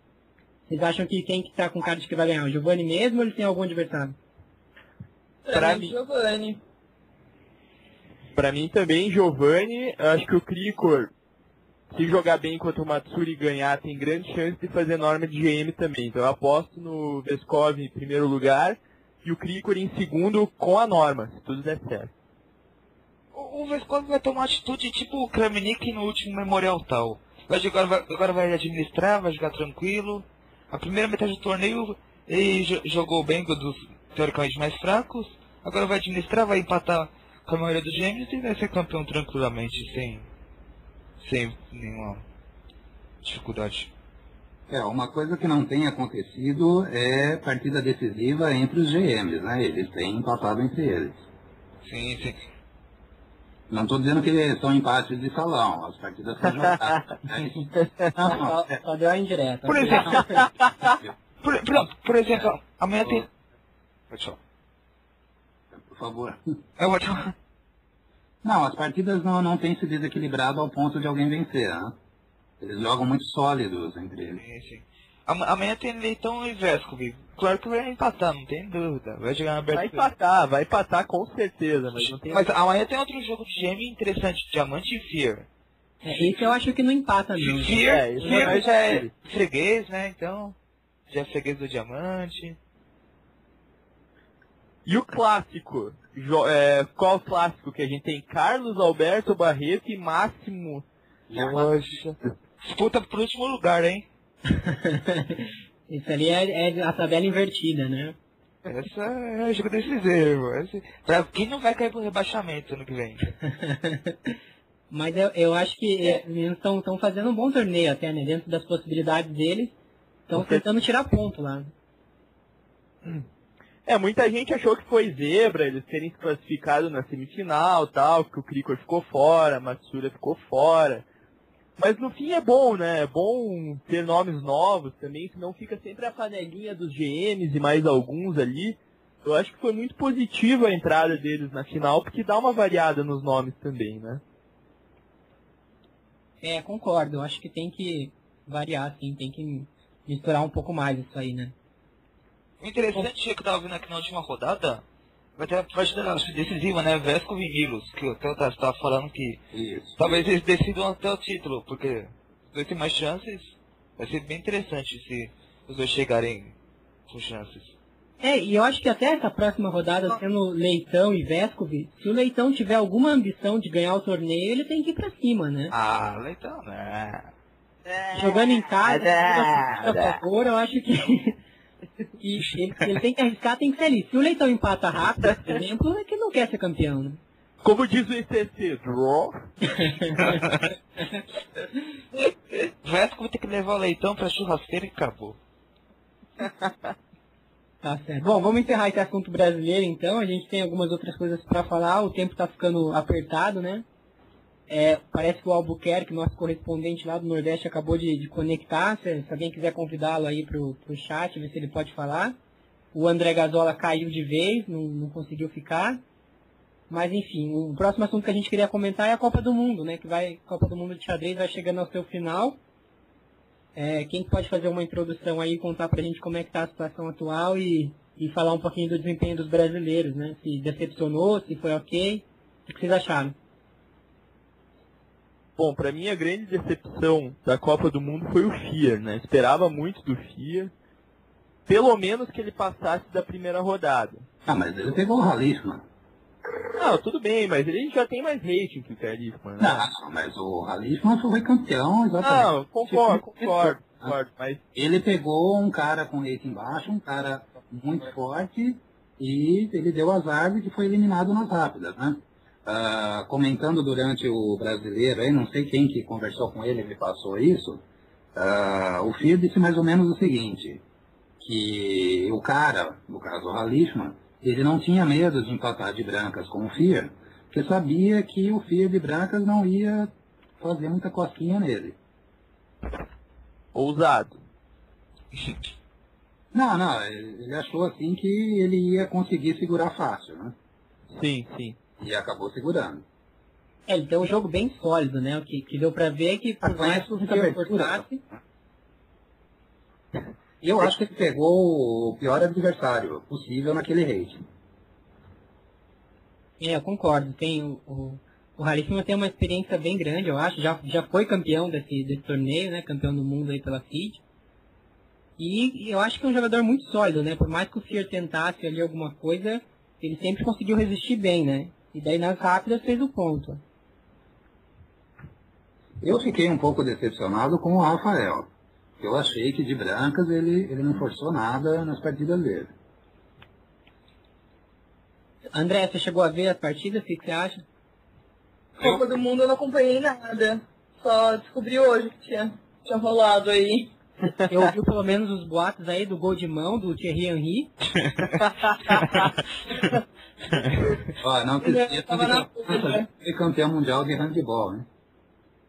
Vocês acham que quem que tá com cara de que vai ganhar? O Giovanni mesmo ou ele tem algum adversário? Pra mim. Giovanni. Pra mim também, Giovanni, eu acho que o Krikor, se jogar bem contra o Matsuri e ganhar, tem grande chance de fazer norma de GM também. Então eu aposto no Veskov em primeiro lugar e o Krikor em segundo com a norma, se tudo der certo. O, o Vescov vai tomar atitude tipo o Kramnik no último Memorial Tal. Vai jogar, vai, agora vai administrar, vai jogar tranquilo. A primeira metade do torneio ele jo- jogou bem com dos teoricamente mais fracos. Agora vai administrar, vai empatar com a maioria dos gêmeos e vai ser campeão tranquilamente, sem, sem nenhuma dificuldade. É, uma coisa que não tem acontecido é partida decisiva entre os GMs, né? Eles têm empatado entre eles. Sim, sim. Não estou dizendo que são empates de salão, as partidas são jogadas. né? Não, não, Só, só deu a indireta. Por exemplo, (laughs) por, por, por exemplo, amanhã tem. Pode falar. por favor. Eu vou te falar. Não, as partidas não, não têm se desequilibrado ao ponto de alguém vencer, né? Eles jogam muito sólidos entre eles. Sim, sim. Ama- Amanhã tem Leitão e Vescov. Claro que vai empatar, não tem dúvida. Vai jogar na Vai abertura. empatar, vai empatar com certeza, mas não tem... Mas amanhã tem outro jogo de gêmeo interessante, Diamante e Fear. É, esse eu acho que não empata, não. Fear, É, isso Fear é já é sério. freguês, né? Então, já é freguês do Diamante. E o clássico? Jo- é, qual o clássico que a gente tem? Carlos Alberto Barreto e Máximo. Poxa. Disputa pro último lugar, hein? (laughs) Isso ali é, é a tabela invertida, né? Essa é o jogo decisivo. Esse... Pra quem não vai cair pro rebaixamento ano que vem? (laughs) Mas eu, eu acho que é, meninos estão fazendo um bom torneio até, né? Dentro das possibilidades deles. Estão tentando tirar ponto lá. É, muita gente achou que foi zebra eles terem se classificado na semifinal tal, que o Krikor ficou fora, a Matsura ficou fora. Mas no fim é bom, né? É bom ter nomes novos também, senão fica sempre a panelinha dos GMs e mais alguns ali. Eu acho que foi muito positiva a entrada deles na final, porque dá uma variada nos nomes também, né? É, concordo. Eu acho que tem que variar, sim. Tem que misturar um pouco mais isso aí, né? O interessante é que eu tava vendo aqui na última rodada, vai ter a partida decisiva, né? Vesco e Milos, que o Theo estava falando que Isso. talvez eles decidam até o título, porque os dois têm mais chances. Vai ser bem interessante se os dois chegarem com chances. É, e eu acho que até essa próxima rodada, sendo Leitão e Vescovi, se o Leitão tiver alguma ambição de ganhar o torneio, ele tem que ir pra cima, né? Ah, Leitão, né? Jogando em casa, a favor, eu acho que, que ele, ele tem que arriscar, tem que ser ali. Se o Leitão empata rápido, por exemplo, é que não quer ser campeão, né? Como diz o ICC, draw. O (laughs) Vesco vai ter que levar o leitão pra churrasqueira e acabou. Tá certo. Bom, vamos encerrar esse assunto brasileiro então. A gente tem algumas outras coisas para falar. O tempo está ficando apertado, né? É, parece que o Albuquerque, nosso correspondente lá do Nordeste, acabou de, de conectar. Se, se alguém quiser convidá-lo aí pro, pro chat, ver se ele pode falar. O André Gazola caiu de vez, não, não conseguiu ficar. Mas enfim, o próximo assunto que a gente queria comentar é a Copa do Mundo, né? Que vai, Copa do Mundo de xadrez vai chegando ao seu final. É, quem pode fazer uma introdução aí, contar pra gente como é que tá a situação atual e, e falar um pouquinho do desempenho dos brasileiros, né? Se decepcionou, se foi ok. O que vocês acharam? Bom, pra mim a grande decepção da Copa do Mundo foi o FIA, né? Esperava muito do FIA. Pelo menos que ele passasse da primeira rodada. Ah, mas ele pegou o Ralisman. Não, tudo bem, mas ele já tem mais rating que o Carisma, né? Não, mas o Ralisman foi campeão, exatamente. Não, concordo, concordo, concordo, mas Ele pegou um cara com rating baixo, um cara muito forte, e ele deu azar de que foi eliminado nas rápidas, né? Ah, comentando durante o brasileiro, aí, não sei quem que conversou com ele, ele passou isso, ah, o Fio disse mais ou menos o seguinte, que o cara, no caso o Halishman, ele não tinha medo de empatar de brancas com o FIA, porque sabia que o FIA de brancas não ia fazer muita cosquinha nele. ousado. Não, não, ele achou assim que ele ia conseguir segurar fácil, né? Sim, sim. E acabou segurando. É, ele tem um jogo bem sólido, né? O que, que deu pra ver é que por mais que o abertura. forçasse, E eu acho que ele pegou o pior adversário possível naquele rating. É, eu concordo. Tem o, o, o Harissima tem uma experiência bem grande, eu acho. Já, já foi campeão desse, desse torneio, né? Campeão do mundo aí pela FID. E, e eu acho que é um jogador muito sólido, né? Por mais que o Fier tentasse ali alguma coisa, ele sempre conseguiu resistir bem, né? E daí nas rápidas fez o ponto. Eu fiquei um pouco decepcionado com o Rafael. Eu achei que de brancas ele, ele não forçou nada nas partidas dele. André, você chegou a ver as partidas? O que você acha? Copa do Mundo eu não acompanhei nada. Só descobri hoje que tinha, tinha rolado aí. Eu ouvi pelo menos os boatos aí do gol de mão do Thierry Henry. (laughs) (laughs) Ó, não se Ele esqueça de tava na que a França puta. já foi campeão mundial de handball, né?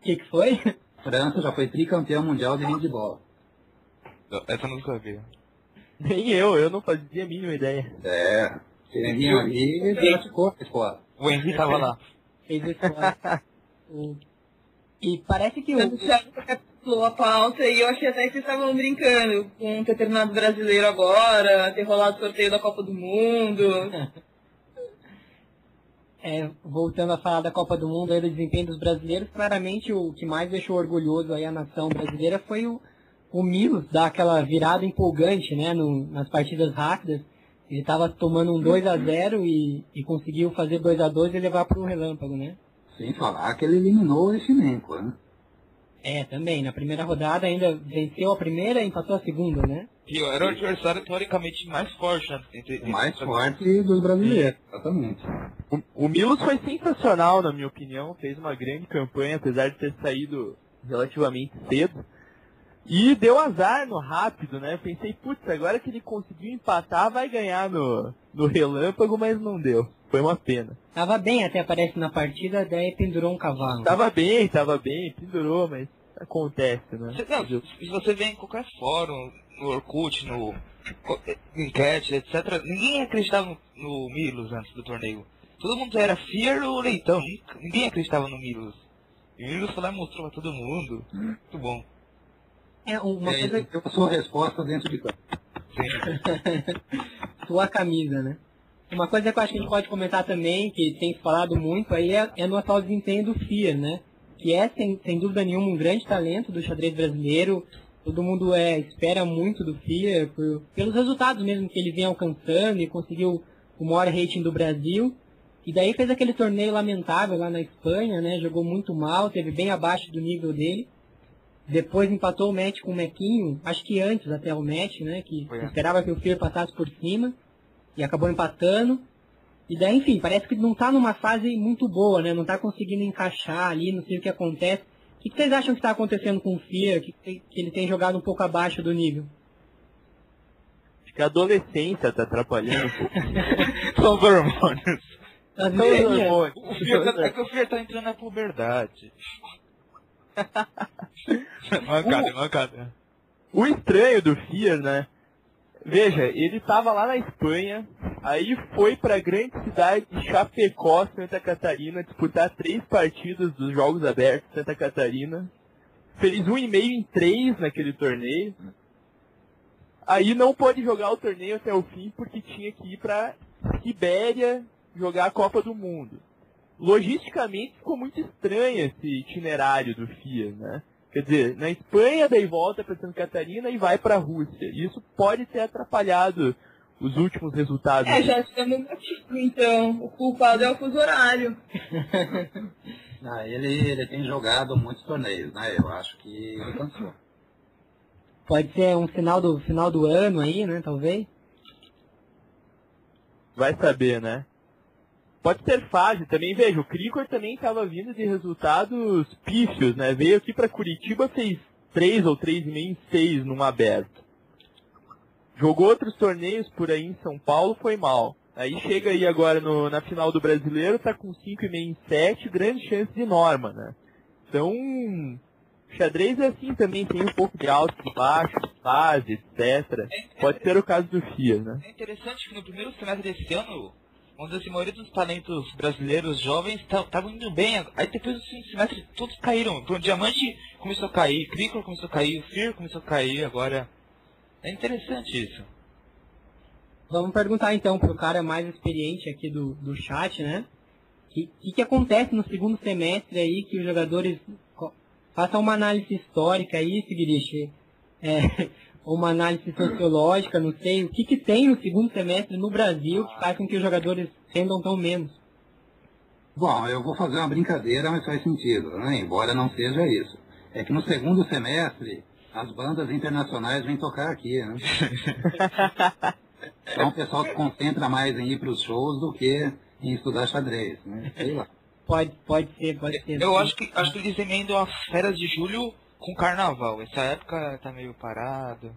O que, que foi? França já foi tricampeão mundial de handball. Essa eu não sabia. Nem eu, eu não fazia a mínima ideia. É, Thierry Henry praticou a escola. O Henry tava lá. Fez isso (laughs) E parece que O o, Thiago recapitulou a pauta e eu achei até que vocês estavam brincando com ter terminado brasileiro agora, ter rolado o sorteio da Copa do Mundo. (laughs) É, voltando a falar da Copa do Mundo e do desempenho dos brasileiros, claramente o que mais deixou orgulhoso aí a nação brasileira foi o, o Milos dar aquela virada empolgante, né, no- nas partidas rápidas. Ele estava tomando um 2 a 0 e, e conseguiu fazer 2 a 2 e levar para o relâmpago, né? Sem falar que ele eliminou o Chimenko, né? É, também. Na primeira rodada ainda venceu a primeira e empatou a segunda, né? Que era o adversário teoricamente mais forte, né? Entre, O mais entre- forte dos brasileiros, exatamente. O, o Milos foi sensacional, na minha opinião. Fez uma grande campanha, apesar de ter saído relativamente cedo. E deu azar no rápido, né? Pensei, putz, agora que ele conseguiu empatar, vai ganhar no, no relâmpago, mas não deu. Foi uma pena. Tava bem até aparece na partida, daí pendurou um cavalo. Tava bem, tava bem, pendurou, mas acontece, né? Você, não, se você vê em qualquer fórum, no Orkut, no enquete, etc., ninguém acreditava no, no Milos antes do torneio. Todo mundo era Fear ou Leitão, ninguém acreditava no Milos. E o Milos foi lá e mostrou pra todo mundo. Muito bom. É, uma É, coisa ele deu a sua resposta dentro de campo. (laughs) sua camisa, né? Uma coisa que eu acho que a gente pode comentar também, que tem se falado muito aí, é, é no atual desempenho do FIA, né? Que é, sem, sem dúvida nenhuma, um grande talento do xadrez brasileiro. Todo mundo é, espera muito do FIA, por, pelos resultados mesmo que ele vem alcançando e conseguiu o maior rating do Brasil. E daí fez aquele torneio lamentável lá na Espanha, né? Jogou muito mal, teve bem abaixo do nível dele. Depois empatou o match com o Mequinho, acho que antes até o match, né? Que é. esperava que o FIA passasse por cima e acabou empatando. E daí, enfim, parece que não tá numa fase muito boa, né? Não tá conseguindo encaixar ali, não sei o que acontece. O que que vocês acham que está acontecendo com o FIA, que, que ele tem jogado um pouco abaixo do nível? Acho que a adolescência tá atrapalhando um pouco. (laughs) São os hormônios. São os vezes, hormônios. O Fier tá, é que o Fier tá entrando na puberdade. Mancada, mancada. O estranho do Fier, né? Veja, ele tava lá na Espanha, aí foi pra grande cidade de Chapecó, Santa Catarina, disputar três partidas dos Jogos Abertos de Santa Catarina. Fez um e meio em três naquele torneio. Aí não pôde jogar o torneio até o fim porque tinha que ir pra Sibéria jogar a Copa do Mundo. Logisticamente ficou muito estranho esse itinerário do FIA, né? Quer dizer, na Espanha daí volta para Santa Catarina e vai para a Rússia. Isso pode ter atrapalhado os últimos resultados. É, já estamos motivo, então. O culpado é o fuso horário. (laughs) Ah, ele, ele tem jogado muitos torneios, né? Eu acho que ele cansou. Pode ser um final do, final do ano aí, né? Talvez. Vai saber, né? Pode ser fase também. Veja, o Cricor também estava vindo de resultados pífios, né? Veio aqui para Curitiba, fez 3 ou 3,5 em 6 num aberto. Jogou outros torneios por aí em São Paulo, foi mal. Aí chega aí agora no- na final do brasileiro, tá com 5,5 em 7, grande chance de norma, né? Então, xadrez é assim também, tem um pouco de alto e baixo, fase, etc. Pode ser o caso do FIA, né? É interessante que no primeiro semestre desse ano, onde assim, a maioria dos talentos brasileiros jovens estavam indo bem. Aí depois do segundo semestre todos caíram. Então o Diamante começou a cair, Cricor começou a cair, o Fear começou a cair agora. É interessante isso. Vamos perguntar então pro cara mais experiente aqui do, do chat, né? O que, que, que acontece no segundo semestre aí que os jogadores façam uma análise histórica aí, Sigurich, é, uma análise sociológica, não sei, o que, que tem no segundo semestre no Brasil que faz com que os jogadores rendam tão menos? Bom, eu vou fazer uma brincadeira, mas faz sentido, né? embora não seja isso. É que no segundo semestre, as bandas internacionais vêm tocar aqui, né? (laughs) Então o pessoal se concentra mais em ir para os shows do que em estudar xadrez, né? Sei lá. Pode, pode ser, pode ser. Eu acho que acho que eles emendam as férias de julho com carnaval. Essa época tá meio parado.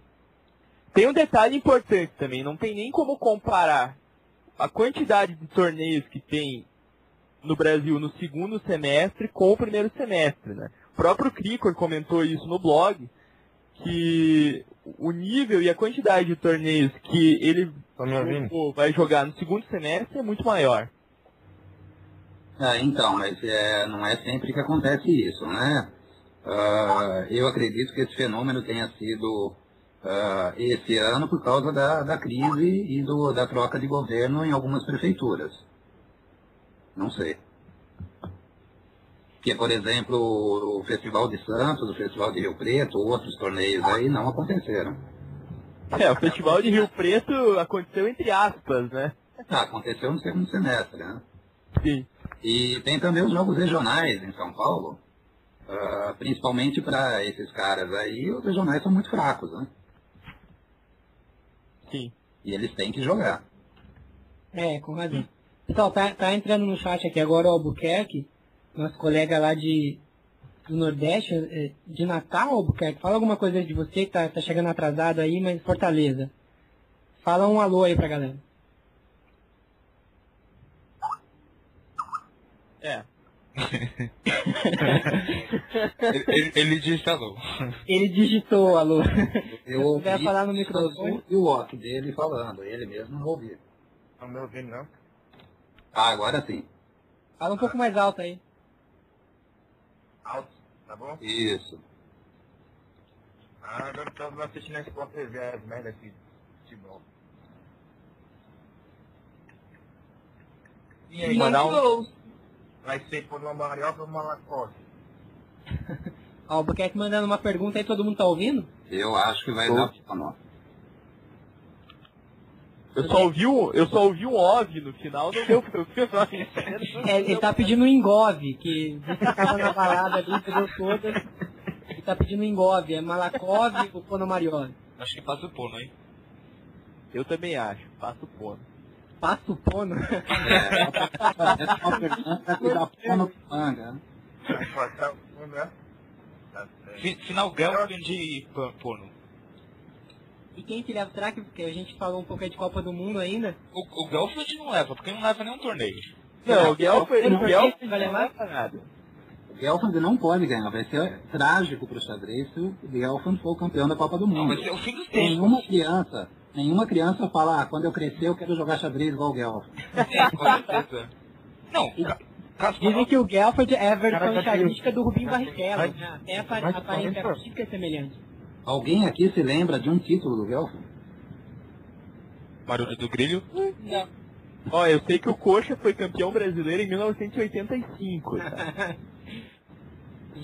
Tem um detalhe importante também, não tem nem como comparar a quantidade de torneios que tem no Brasil no segundo semestre com o primeiro semestre, né? O próprio Cricor comentou isso no blog, que o nível e a quantidade de torneios que ele pô, vai jogar no segundo semestre é muito maior. Ah, então, mas é, não é sempre que acontece isso, né? Ah, eu acredito que esse fenômeno tenha sido ah, esse ano por causa da, da crise e do, da troca de governo em algumas prefeituras. Não sei. Porque, por exemplo, o Festival de Santos, o Festival de Rio Preto, outros torneios aí não aconteceram. É, o Festival de Rio Preto aconteceu entre aspas, né? Ah, aconteceu no segundo semestre, né? Sim. E tem também os jogos regionais em São Paulo. Ah, principalmente para esses caras aí, os regionais são muito fracos, né? Sim. E eles têm que jogar. É, com razão. Pessoal, tá, tá entrando no chat aqui agora o Albuquerque, nosso colega lá de, do Nordeste, é, de Natal, Albuquerque. Fala alguma coisa de você que tá, tá chegando atrasado aí, mas Fortaleza. Fala um alô aí pra galera. É. ele, ele, ele digitalou. Ele digitou alô. Eu ouvi Vai falar no microfone. e o Otto dele falando, ele mesmo não ouviu. Não me ouvindo, não? Ah, agora sim. Fala um pouco mais alto aí. Alto, tá bom? Isso. Ah, agora eu tava assistindo esse Sport TV, as merdas de futebol. E aí, mandar um... Vai ser por uma Marioca ou uma (laughs) o Albuquerque mandando uma pergunta aí, todo mundo tá ouvindo? Eu acho que vai dar Pono. Eu só ouvi um, eu só ouvi um OV no final, não deu pra ouvir o nome. É, ele tá pedindo um engove, que tava na balada ali, pegou todas. Ele tá pedindo um engove, é Malakov ou Ponomarione? Acho que passa o Pono, hein? Eu também acho, passa o Pono. Passa o Pono? É, é uma pergunta que dá Pono pro manga. Fi- Final Gelfand de Pono. E quem que leva? Será que, que a gente falou um pouco aí de Copa do Mundo ainda? O, o Gelfand não leva, porque não leva nenhum torneio. Não, o Gelfand, o Gelfand vai levar? não leva nada. O Gelfand não pode ganhar, vai ser trágico pro xadrez se o Gelfand for o campeão da Copa do Não, Mundo. vai ser o fim dos tempos. Nenhuma criança, nenhuma criança fala, ah, quando eu crescer eu quero jogar xadrez igual o Gelfand. Sim, com certeza. Não, Kasparov Dizem que o Gelfand é a versão Cara, xadrística do Rubinho Barrichello. né? Até a aparência é semelhante. Alguém aqui se lembra de um título do Gelfand? Barulho do Grilho. Ó, eu sei que o Coxa foi campeão brasileiro em 1985. Tá? (laughs)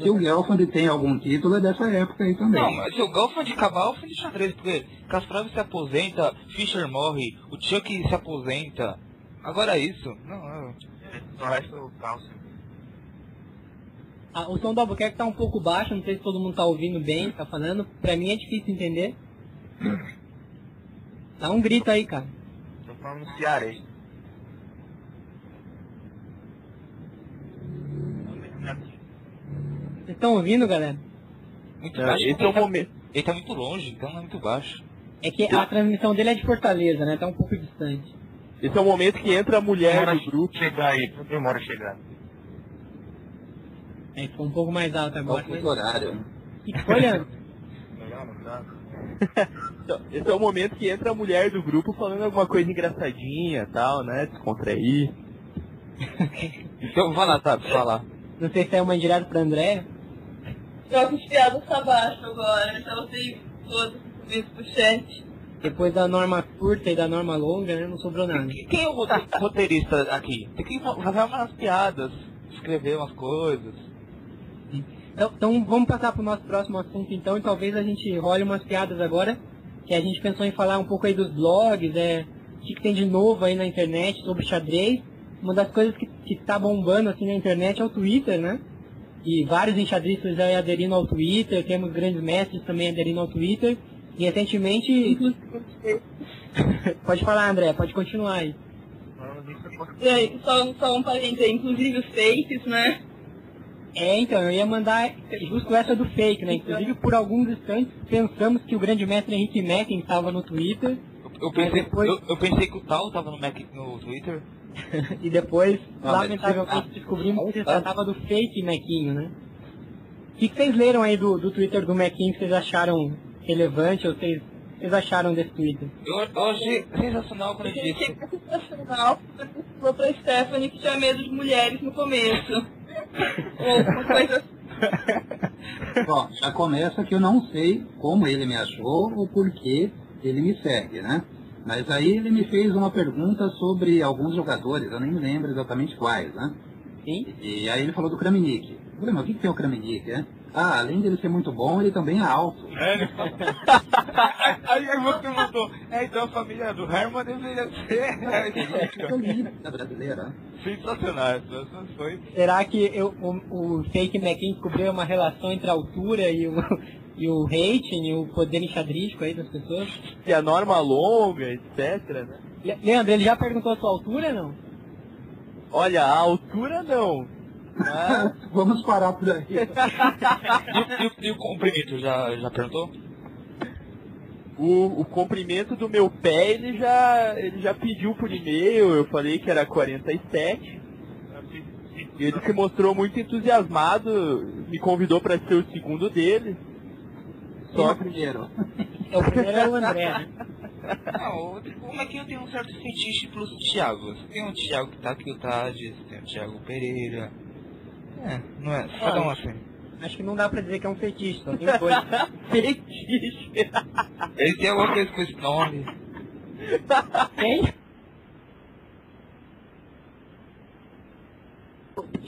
Se o Gelfand tem algum título, é dessa época aí também. Não, mas o Gelfand de cavalo foi de xadrez, porque Kasparov se aposenta, Fischer morre, o Chuck se aposenta. Agora isso. Não, não. Só resta o calço. Ah, o som do Albuquerque tá um pouco baixo, não sei se todo mundo tá ouvindo bem, tá falando. Pra mim é difícil entender. Dá um grito aí, cara. Tô falando no Vocês estão ouvindo, galera? Muito Não, baixo. é o ele tá- momento. Ele tá muito longe, então não é muito baixo. É que a transmissão dele é de Fortaleza, né? Tá um pouco distante. Esse é o momento que entra a mulher Demora do grupo. chegar aí, demora a chegar. É, ficou um pouco mais alto É o agora. horário. né? O não dá. Então, Esse é o momento que entra a mulher do grupo falando alguma coisa engraçadinha tal, né? Descontrair. (laughs) Então vai lá, vai lá. Não sei se é uma indireta pra André. Troca os piadas pra baixo agora, então vocês todos isso pro chat. Depois da norma curta e da norma longa, né? Não sobrou nada. Quem é o rote- roteirista aqui? Tem que fa- fazer umas piadas, escrever umas coisas. Então, então vamos passar pro nosso próximo assunto então, e talvez a gente role umas piadas agora, que a gente pensou em falar um pouco aí dos blogs, é, o que, que tem de novo aí na internet sobre xadrez. Uma das coisas que, que tá bombando assim na internet é o Twitter, né? E vários enxadristas aí aderindo ao Twitter, temos grandes mestres também aderindo ao Twitter. E recentemente. (laughs) pode falar, André, pode continuar aí. Só, só um parênteses, inclusive os fakes, né? É, então, eu ia mandar justo essa do fake, né? Inclusive, por alguns instantes, pensamos que o grande mestre Henrique Mecken estava no Twitter, Eu, eu pensei, Mas depois- eu, eu pensei que o Tal tava no, Mac, no Twitter. (laughs) e depois, mas lamentavelmente, você- descobrimos que se Ah. tratava do fake Mequinho, né? O que, que vocês leram aí do, do Twitter do Mequinho que vocês acharam relevante, ou vocês, vocês acharam desse Twitter? Eu, eu achei sensacional quando ele Achei disse. sensacional. Falou pra Stephanie que tinha medo de mulheres no começo. (laughs) Ou uma coisa assim. Bom, já começa que eu não sei como ele me achou ou por que ele me segue, né? Mas aí ele me fez uma pergunta sobre alguns jogadores, eu nem me lembro exatamente quais, né? Sim? E aí ele falou do Kramnik. Eu falei, mas o que que é o Kramnik, né? Ah, além dele ser muito bom, ele também é alto. (laughs) Aí você mandou. É, então a família do Herman deveria ser. (laughs) Da brasileira. né? Sensacional, essa foi. Será que eu, o, o fake Mequinho descobriu uma relação entre a altura e o, e o rating, e o poder enxadrístico aí das pessoas? E a norma longa, etc, né? Le- Leandro, ele já perguntou a sua altura, não? Olha, a altura não. Mas (laughs) Vamos parar por aí. E, o- e, e o comprimento, já, já perguntou? o, o comprimento do meu pé, ele já, ele já pediu por e-mail, eu falei que era 47. Ele se mostrou muito entusiasmado, me convidou para ser o segundo dele. Só Só o primeiro. É, o primeiro é o André, né? Não, o Mequinho tem um certo fetiche pelos Thiagos. Tem o Thiago que tá aqui, o Tades, tem o Thiago Pereira. É, não é? Cada um assim. Acho que não dá pra dizer que é um fetiche, só tem dois. fetiche. Ele tem alguma coisa com esse nome. Quem?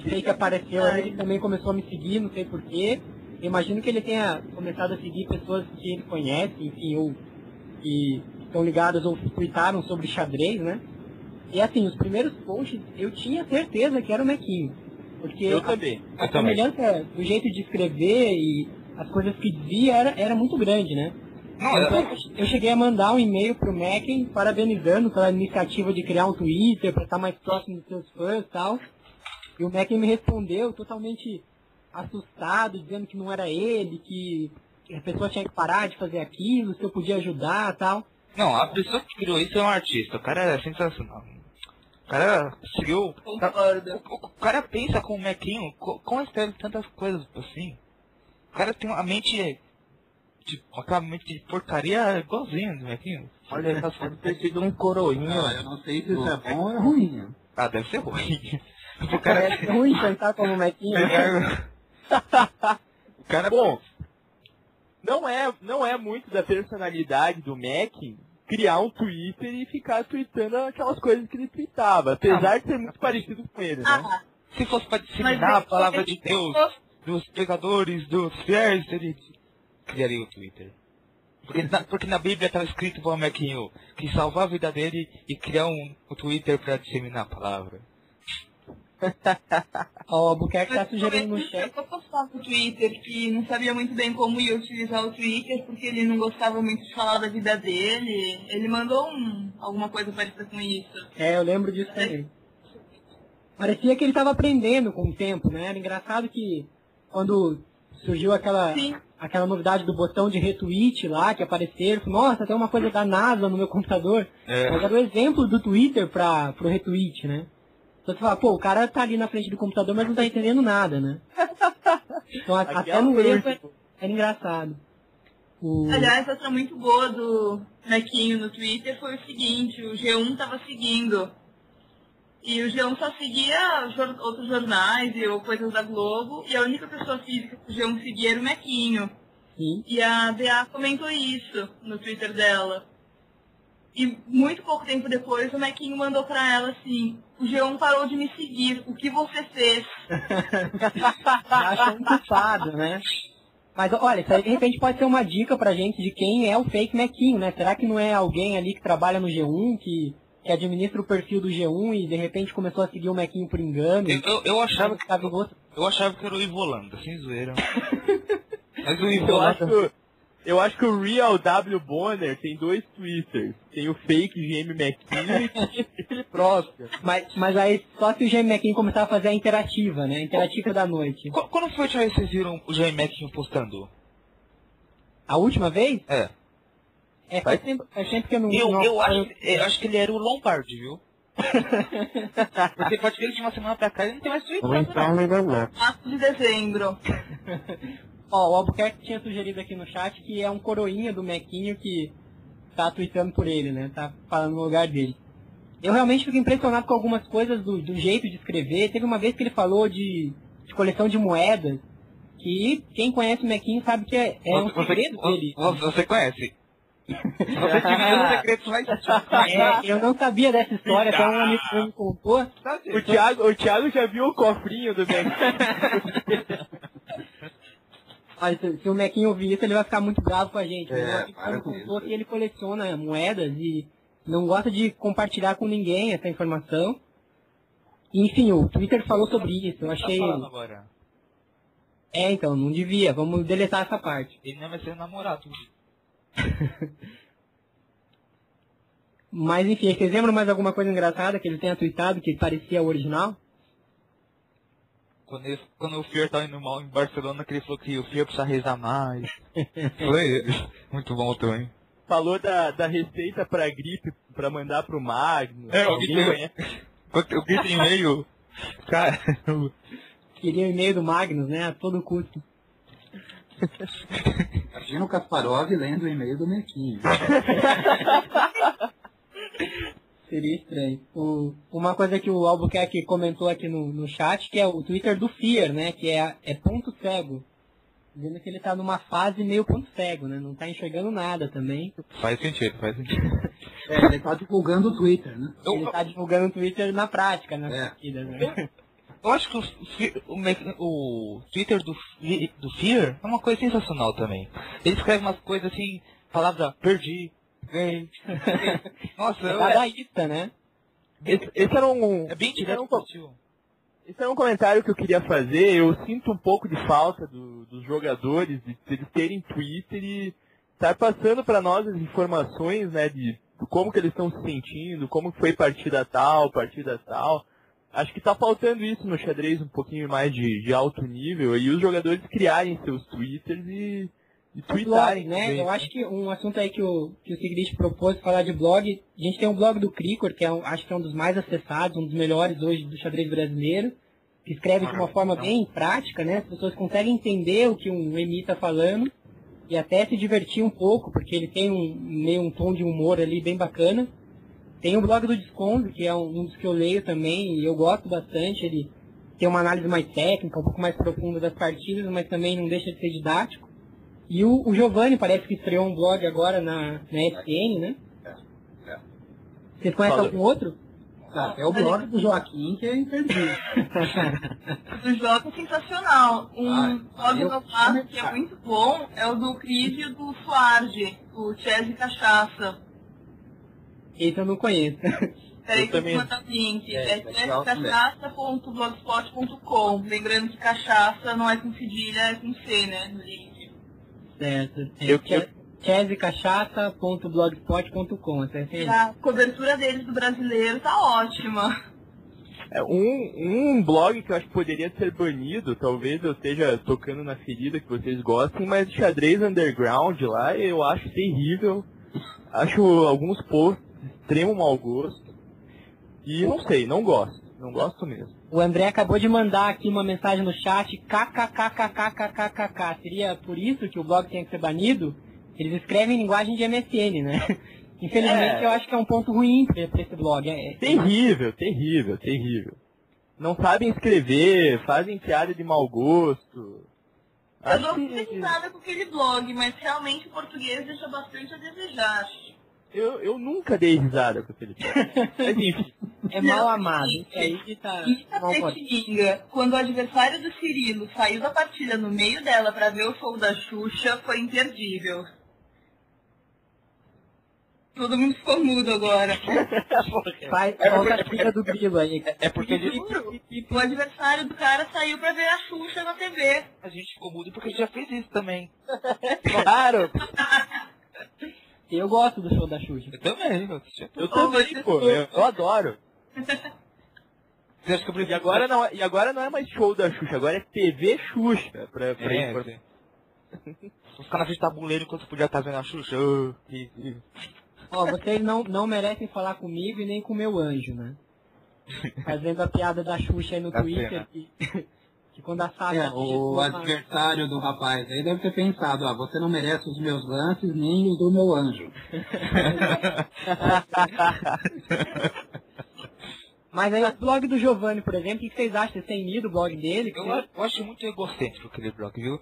Sei que apareceu aí, ele também começou a me seguir, não sei porquê. Eu imagino que ele tenha começado a seguir pessoas que ele conhece, enfim, ou que estão ligadas ou tweetaram sobre xadrez, né? E assim, os primeiros posts eu tinha certeza que era o Mequinho. Porque Eu a- também. a semelhança do jeito de escrever e as coisas que dizia era, era muito grande, né? Não, Então, é- eu cheguei a mandar um e-mail pro Macken parabenizando pela iniciativa de criar um Twitter para estar mais próximo dos seus fãs e tal. E o Macken me respondeu totalmente assustado, dizendo que não era ele, que a pessoa tinha que parar de fazer aquilo, se eu podia ajudar e tal. não, a pessoa que criou isso é um artista. O cara é sensacional. O cara seguiu. Concordo. O, o cara pensa com o Mequinho, co- como escreve tantas coisas assim. O cara tem uma mente. Tipo, aquela mente de porcaria igualzinho do Mequinho. Olha, essa foto ter sido um coroinha. Ah, eu não sei se isso é bom ou é ruim. (laughs) Ah, deve ser ruim. (laughs) O Cara, cara. é ruim pensar como o Mequinho. (laughs) O cara. Bom, não é, não é muito da personalidade do Mac criar um Twitter e ficar tweetando aquelas coisas que ele tweetava, apesar de ser muito parecido com ele, né? Ah, Se fosse pra mas disseminar a é- palavra de Deus dos pregadores, dos fiéis, ele criaria o Twitter. Porque na, porque na Bíblia estava escrito para o que salvar a vida dele e criar um, um Twitter para disseminar a palavra. (laughs) Ó, o Albuquerque tá sugerindo no chat. Eu postava no Twitter que não sabia muito bem como ia utilizar o Twitter, porque ele não gostava muito de falar da vida dele. Ele mandou um, alguma coisa parecida com isso. É, eu lembro disso também. Parecia que ele estava aprendendo com o tempo, né? Era engraçado que quando surgiu aquela, Sim. aquela novidade do botão de retweet lá, que apareceu, nossa, tem uma coisa da NASA no meu computador. É. Mas era o exemplo do Twitter para pro retweet, né? Então você fala, pô, o cara tá ali na frente do computador, mas não tá entendendo nada, né? (laughs) Então a- até no erro era engraçado. O... Aliás, outra muito boa do Mequinho no Twitter foi o seguinte, o G1 tava seguindo. E o G1 só seguia jor- outros jornais e ou coisas da Globo, e a única pessoa física que o G1 seguia era o Mequinho. Sim. E a DA comentou isso no Twitter dela. E muito pouco tempo depois o Mequinho mandou pra ela assim, o G1 parou de me seguir, o que você fez? (laughs) Já achou um culpado, né? Mas olha, isso aí de repente pode ser uma dica pra gente de quem é o fake Mequinho, né? Será que não é alguém ali que trabalha no G1, que, que administra o perfil do G1 e de repente começou a seguir o Mequinho por engano? Eu, eu, eu achava que eu achava que era o Ivolanda, sem zoeira. (laughs) Mas o Eu acho, Ivolanda. Eu acho que o Real W Bonner tem dois Twitters. Tem o fake GM McKinney e ele próprio. Mas, mas aí só se o GM Mequinho começar a fazer a interativa, né? A interativa da noite. Qu- Quando foi a última vez que vocês viram o Jaime Mequinho postando? A última vez? É. É, faz tempo, faz tempo que eu não... Eu, não eu, acho, eu acho que ele era o Lombardi, viu? (laughs) Porque pode ver que de uma semana pra cá ele não tem mais Twitter. não. 4 de dezembro. Ó, o Albuquerque tinha sugerido aqui no chat que é um coroinha do Mequinho que tá tweetando por ele, né? Tá falando no lugar dele. Eu realmente fico impressionado com algumas coisas do, do jeito de escrever. Teve uma vez que ele falou de, de coleção de moedas, que quem conhece o Mequinho sabe que é, é um Você- segredo você, dele. você, conhece? Você dividiu os segredos mais É, eu não sabia dessa história, até um amigo meu me contou. O Thiago, o Thiago já viu o cofrinho do Mac. (laughs) Mas se, se o Mequinho ouvir isso, ele vai ficar muito bravo com a gente. É, Meu amigo para com isso. que ele coleciona moedas e não gosta de compartilhar com ninguém essa informação. Enfim, o Twitter falou sobre isso. Eu Tá achei. agora. É, então, não devia. Vamos deletar essa parte. Ele não vai ser namorado. (laughs) Mas enfim, vocês lembram mais alguma coisa engraçada que ele tenha tweetado que parecia o original? Quando, ele, quando o Fior tava indo mal em Barcelona, que ele falou que o Fior precisa rezar mais. Foi (laughs) muito bom também. Falou da, da receita pra gripe pra mandar pro Magno. É, Alguém eu vi. conhece? Eu grito e-mail, cara, eu- Queria o e-mail do Magnus, né? A todo custo. Imagina o Kasparov lendo o e-mail do Mequinho. (laughs) Seria estranho. O- uma coisa que o Albuquerque comentou aqui no, no chat, que é o Twitter do Fear, né? Que é, é ponto cego. Dizendo que ele tá numa fase meio ponto cego, né? Não tá enxergando nada também. faz sentido, faz sentido. (laughs) É, ele tá divulgando o Twitter, né? Ele tá divulgando o Twitter na prática, nas É. partidas, né? Eu acho que o, o, o Twitter do, do Fear é uma coisa sensacional também. Ele escreve umas coisas assim, palavra perdi, ganhei. (laughs) Nossa, eu, é, Dadaísta, né? Esse, esse era um. é bem esse era um, esse era um comentário que eu queria fazer. Eu sinto um pouco de falta do- dos jogadores, de, de eles terem Twitter e estar passando para nós as informações, né, de, de como que eles estão se sentindo, como foi partida tal, partida tal. Acho que tá faltando isso no xadrez um pouquinho mais de, de alto nível e os jogadores criarem seus Twitters e, e tweetarem. blogs, né? também. Eu acho que um assunto aí que o, que o Sigrist propôs falar de blog, a gente tem um blog do Cricor, que é um, acho que é um dos mais acessados, um dos melhores hoje do xadrez brasileiro, que escreve de uma forma bem prática, né? As pessoas conseguem entender o que um EMI está falando e até se divertir um pouco, porque ele tem um meio um tom de humor ali bem bacana. Tem o blog do Desconto, que é um, um dos que eu leio também, e eu gosto bastante. Ele tem uma análise mais técnica, um pouco mais profunda das partidas, mas também não deixa de ser didático. E o, o Giovanni parece que estreou um blog agora na, na SN, né? É. Vocês conhecem Fala. algum outro? Ah, é o blog do Joaquim que é imperdível. (laughs) O do Jota é sensacional. Um Ah, blog eu- novato que é muito bom é o do Cris e do Suarge, o Chess e Cachaça. Esse eu não conheço. Peraí Eu que eu vou mandar o link. É, É, também. chesscachaça.blogspot.com. Lembrando que cachaça não é com cedilha, é com C, né? No link. Certo. É Eu- eu- aí. E a cobertura deles do brasileiro tá ótima. É, um, um blog que eu acho que poderia ser banido, talvez eu esteja tocando na ferida que vocês gostem, mas o xadrez underground lá eu acho terrível. Acho alguns posts de extremo mau gosto. E não sei, não gosto. Não gosto mesmo. O André acabou de mandar aqui uma mensagem no chat, kkkkkkkkkk. Seria por isso que o blog tem que ser banido? Eles escrevem em linguagem de MSN, né? (laughs) Infelizmente, É. eu acho que é um ponto ruim pra pra esse blog. É, é- Terrível, terrível, terrível. Não sabem escrever, fazem piada de mau gosto. Eu Acho não que- fiz nada com aquele blog, mas realmente o português deixa bastante a desejar. Eu, eu nunca dei risada com aquele (laughs) enfim. é mal amado. Isso aí que tá a mal pode. Petininga, quando o adversário do Cirilo saiu da partida no meio dela pra ver o show da Xuxa, foi imperdível. Todo mundo ficou mudo agora. (laughs) Faz falta a trilha do grilo aí. É porque a gente, O adversário do cara saiu pra ver a Xuxa na TV. a gente ficou mudo porque a gente já fez isso também. Claro, (laughs) Eu gosto do show da Xuxa. Eu também, eu eu também, pô. Eu, eu adoro. (laughs) Você acha que eu E agora, não, e agora não é mais show da Xuxa, agora é TV Xuxa. Pra, pra É, sim. (laughs) Os caras de tabuleiro enquanto podia estar vendo a Xuxa. Oh, Ó, vocês não, não merecem falar comigo e nem com o meu anjo, né? (laughs) Fazendo a piada da Xuxa aí no Da Twitter. Que, quando a. É, o adversário do rapaz aí deve ter pensado, ah, você não merece os meus lances nem os do meu anjo. (laughs) Mas aí o blog do Giovanni, por exemplo, o que vocês acham? Vocês têm lido o blog dele? Eu, eu acho muito egocêntrico aquele blog, viu?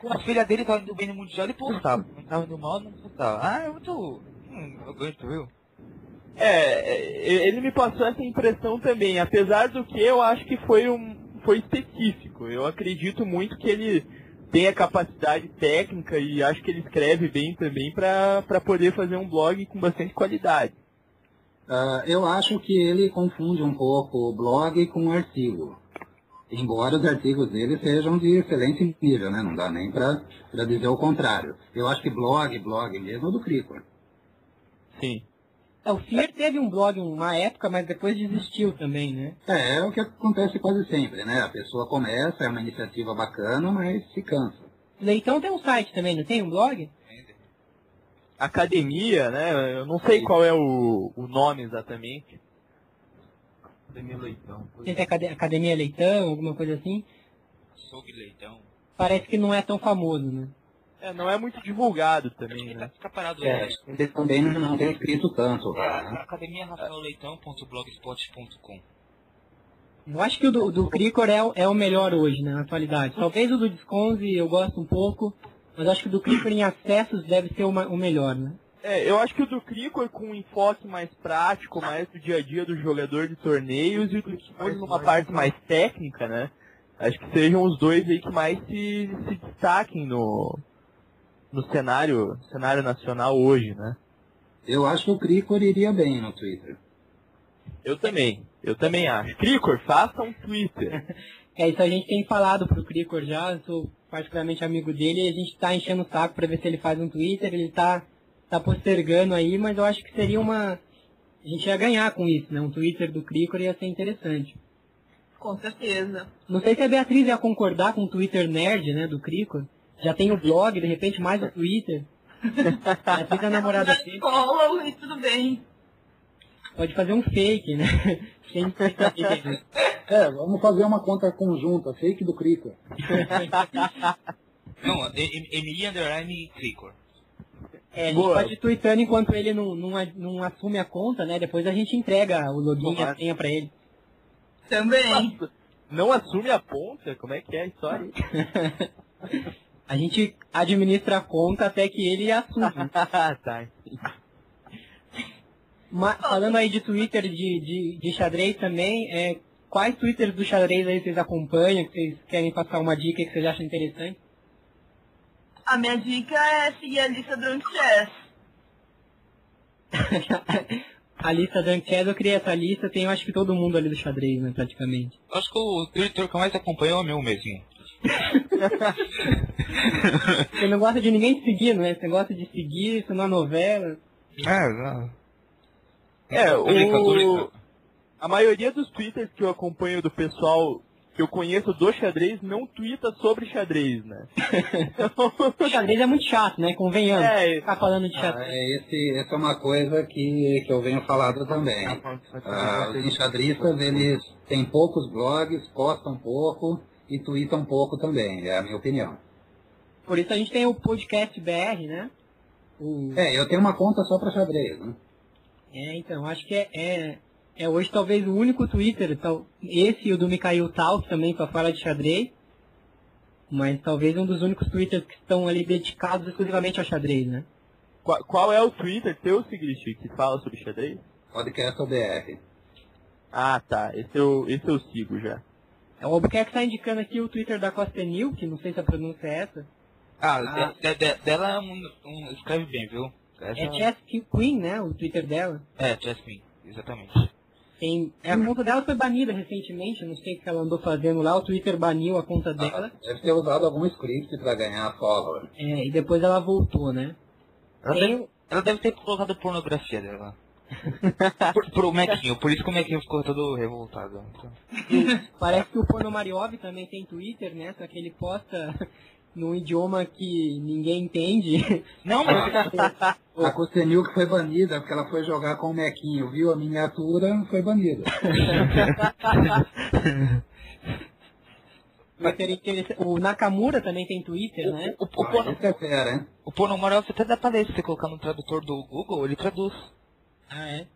Como- a filha dele tava indo bem no Mundial, ele postava. Não tava indo mal, não postava. Ah, é muito... Hum, arrogante, viu? É, é, ele me passou essa impressão também, apesar do que eu acho que foi um foi específico. Eu acredito muito que ele tem a capacidade técnica e acho que ele escreve bem também para poder fazer um blog com bastante qualidade. Ah, eu acho que ele confunde um pouco o blog com o artigo. Embora os artigos dele sejam de excelente nível, né? Não dá nem para dizer o contrário. Eu acho que blog, blog mesmo é do Cricor. Sim. É, o Fier teve um blog uma época, mas depois desistiu também, né? É, é o que acontece quase sempre, né? A pessoa começa, é uma iniciativa bacana, mas se cansa. Leitão tem um site também, não tem um blog? Academia, né? Eu não sei qual é o, o nome exatamente. Academia Leitão. Tem Acad- Academia Leitão, alguma coisa assim. Soube leitão. Parece que não é tão famoso, né? É, não é muito divulgado também, Fica, né? fica parado É, ele também não, não tem escrito tanto né? academiarafaelleitão.blogspot.com Eu acho que o do, do Cricor é, o- é o melhor hoje, né, na atualidade. Talvez o do Disconze eu gosto um pouco, mas acho que o do Cricor em acessos deve ser o, o melhor, né? É, eu acho que o do Cricor com um enfoque mais prático, mais do dia a dia do jogador de torneios e o do Kimono numa parte mais técnica, né? Acho que sejam os dois aí que mais se, se destaquem no, no cenário, cenário nacional hoje, né? Eu acho que o Cricor iria bem no Twitter. Eu também, eu também acho. Cricor, faça um Twitter. (laughs) É isso a gente tem falado pro Cricor já, eu sou particularmente amigo dele, e a gente tá enchendo o saco pra ver se ele faz um Twitter, ele tá, tá postergando aí, mas eu acho que seria uma. A gente ia ganhar com isso, né? Um Twitter do Cricor ia ser interessante. Com certeza. Não sei se a Beatriz ia concordar com o Twitter nerd, né, do Cricor. Já tem o blog, de repente mais o Twitter. A Beatriz é a namorada Na dele. escola e tudo bem. Pode fazer um fake, né? (laughs) Sem. É, vamos fazer uma conta conjunta, fake do Cricor. Não, E- Emily Underline Cricor. É, a gente Boa. pode tweetando enquanto ele não, não, não assume a conta, né? Depois a gente entrega o login e a senha pra ele. Também. Não assume a ponta? Como é que é a história? (laughs) A gente administra a conta até que ele assume. (laughs) tá. Ma- falando aí de Twitter de, de, de xadrez também, é, quais Twitters do xadrez aí vocês acompanham, que vocês querem passar uma dica que vocês acham interessante? A minha dica é seguir a lista Drunk Chess. (laughs) a lista da Anchess, eu criei essa lista, tem eu acho que todo mundo ali do xadrez, né, praticamente. Acho que o Twitter que eu mais acompanho é o meu mesmo. Você não gosta de ninguém te seguindo, né? Você gosta de seguir, isso numa novela. É, não. É, o... A maioria dos twitters que eu acompanho do pessoal que eu conheço do xadrez não twitta sobre xadrez, né? (laughs) O xadrez é muito chato, né? Convenhamos. É, Ficar falando de Ah, xadrez. é, esse, essa é uma coisa que, que eu venho falando também. Ah, os enxadristas, eles têm poucos blogs, postam pouco e tweetam pouco também, é a minha opinião. Por isso a gente tem o podcast BR, né? O... É, eu tenho uma conta só para xadrez, né? É, então, acho que é, é, é hoje talvez o único Twitter, tal, esse e o do Mikhail Tal, que também só fala de xadrez, mas talvez um dos únicos Twitters que estão ali dedicados exclusivamente ao xadrez, né? Qual, qual é o Twitter teu, Sigrid, que fala sobre xadrez? Podcast OBR. Ah, tá. Esse eu, esse eu sigo já. É, O Albuquerque está indicando aqui o Twitter da Costa New, que não sei se a pronúncia é essa. Ah, Ah. de- de- dela é um, um- escreve bem, viu? Essa- É Chess Queen, né? O Twitter dela. É, Jasmine, exatamente. Tem, é, a conta dela foi banida recentemente, não sei o que ela andou fazendo lá, o Twitter baniu a conta dela, Deve ter usado algum script para ganhar follower. é, e depois ela voltou, né? Ela, Tem- deve, ela deve ter colocado pornografia dela. Por, pro Mequinho, por isso que o Mequinho ficou todo revoltado. Parece que o Ponomariov também tem Twitter, né? Só que ele posta num idioma que ninguém entende. Não, mas (laughs) A Costenil que foi banida porque ela foi jogar com o Mequinho, viu a miniatura, foi banida. (laughs) Interessante- O Nakamura também tem Twitter, né? o, o, Isso é fera, hein? o Ponomorov até dá pra ler, se você colocar no tradutor do Google, ele traduz. Ah, é?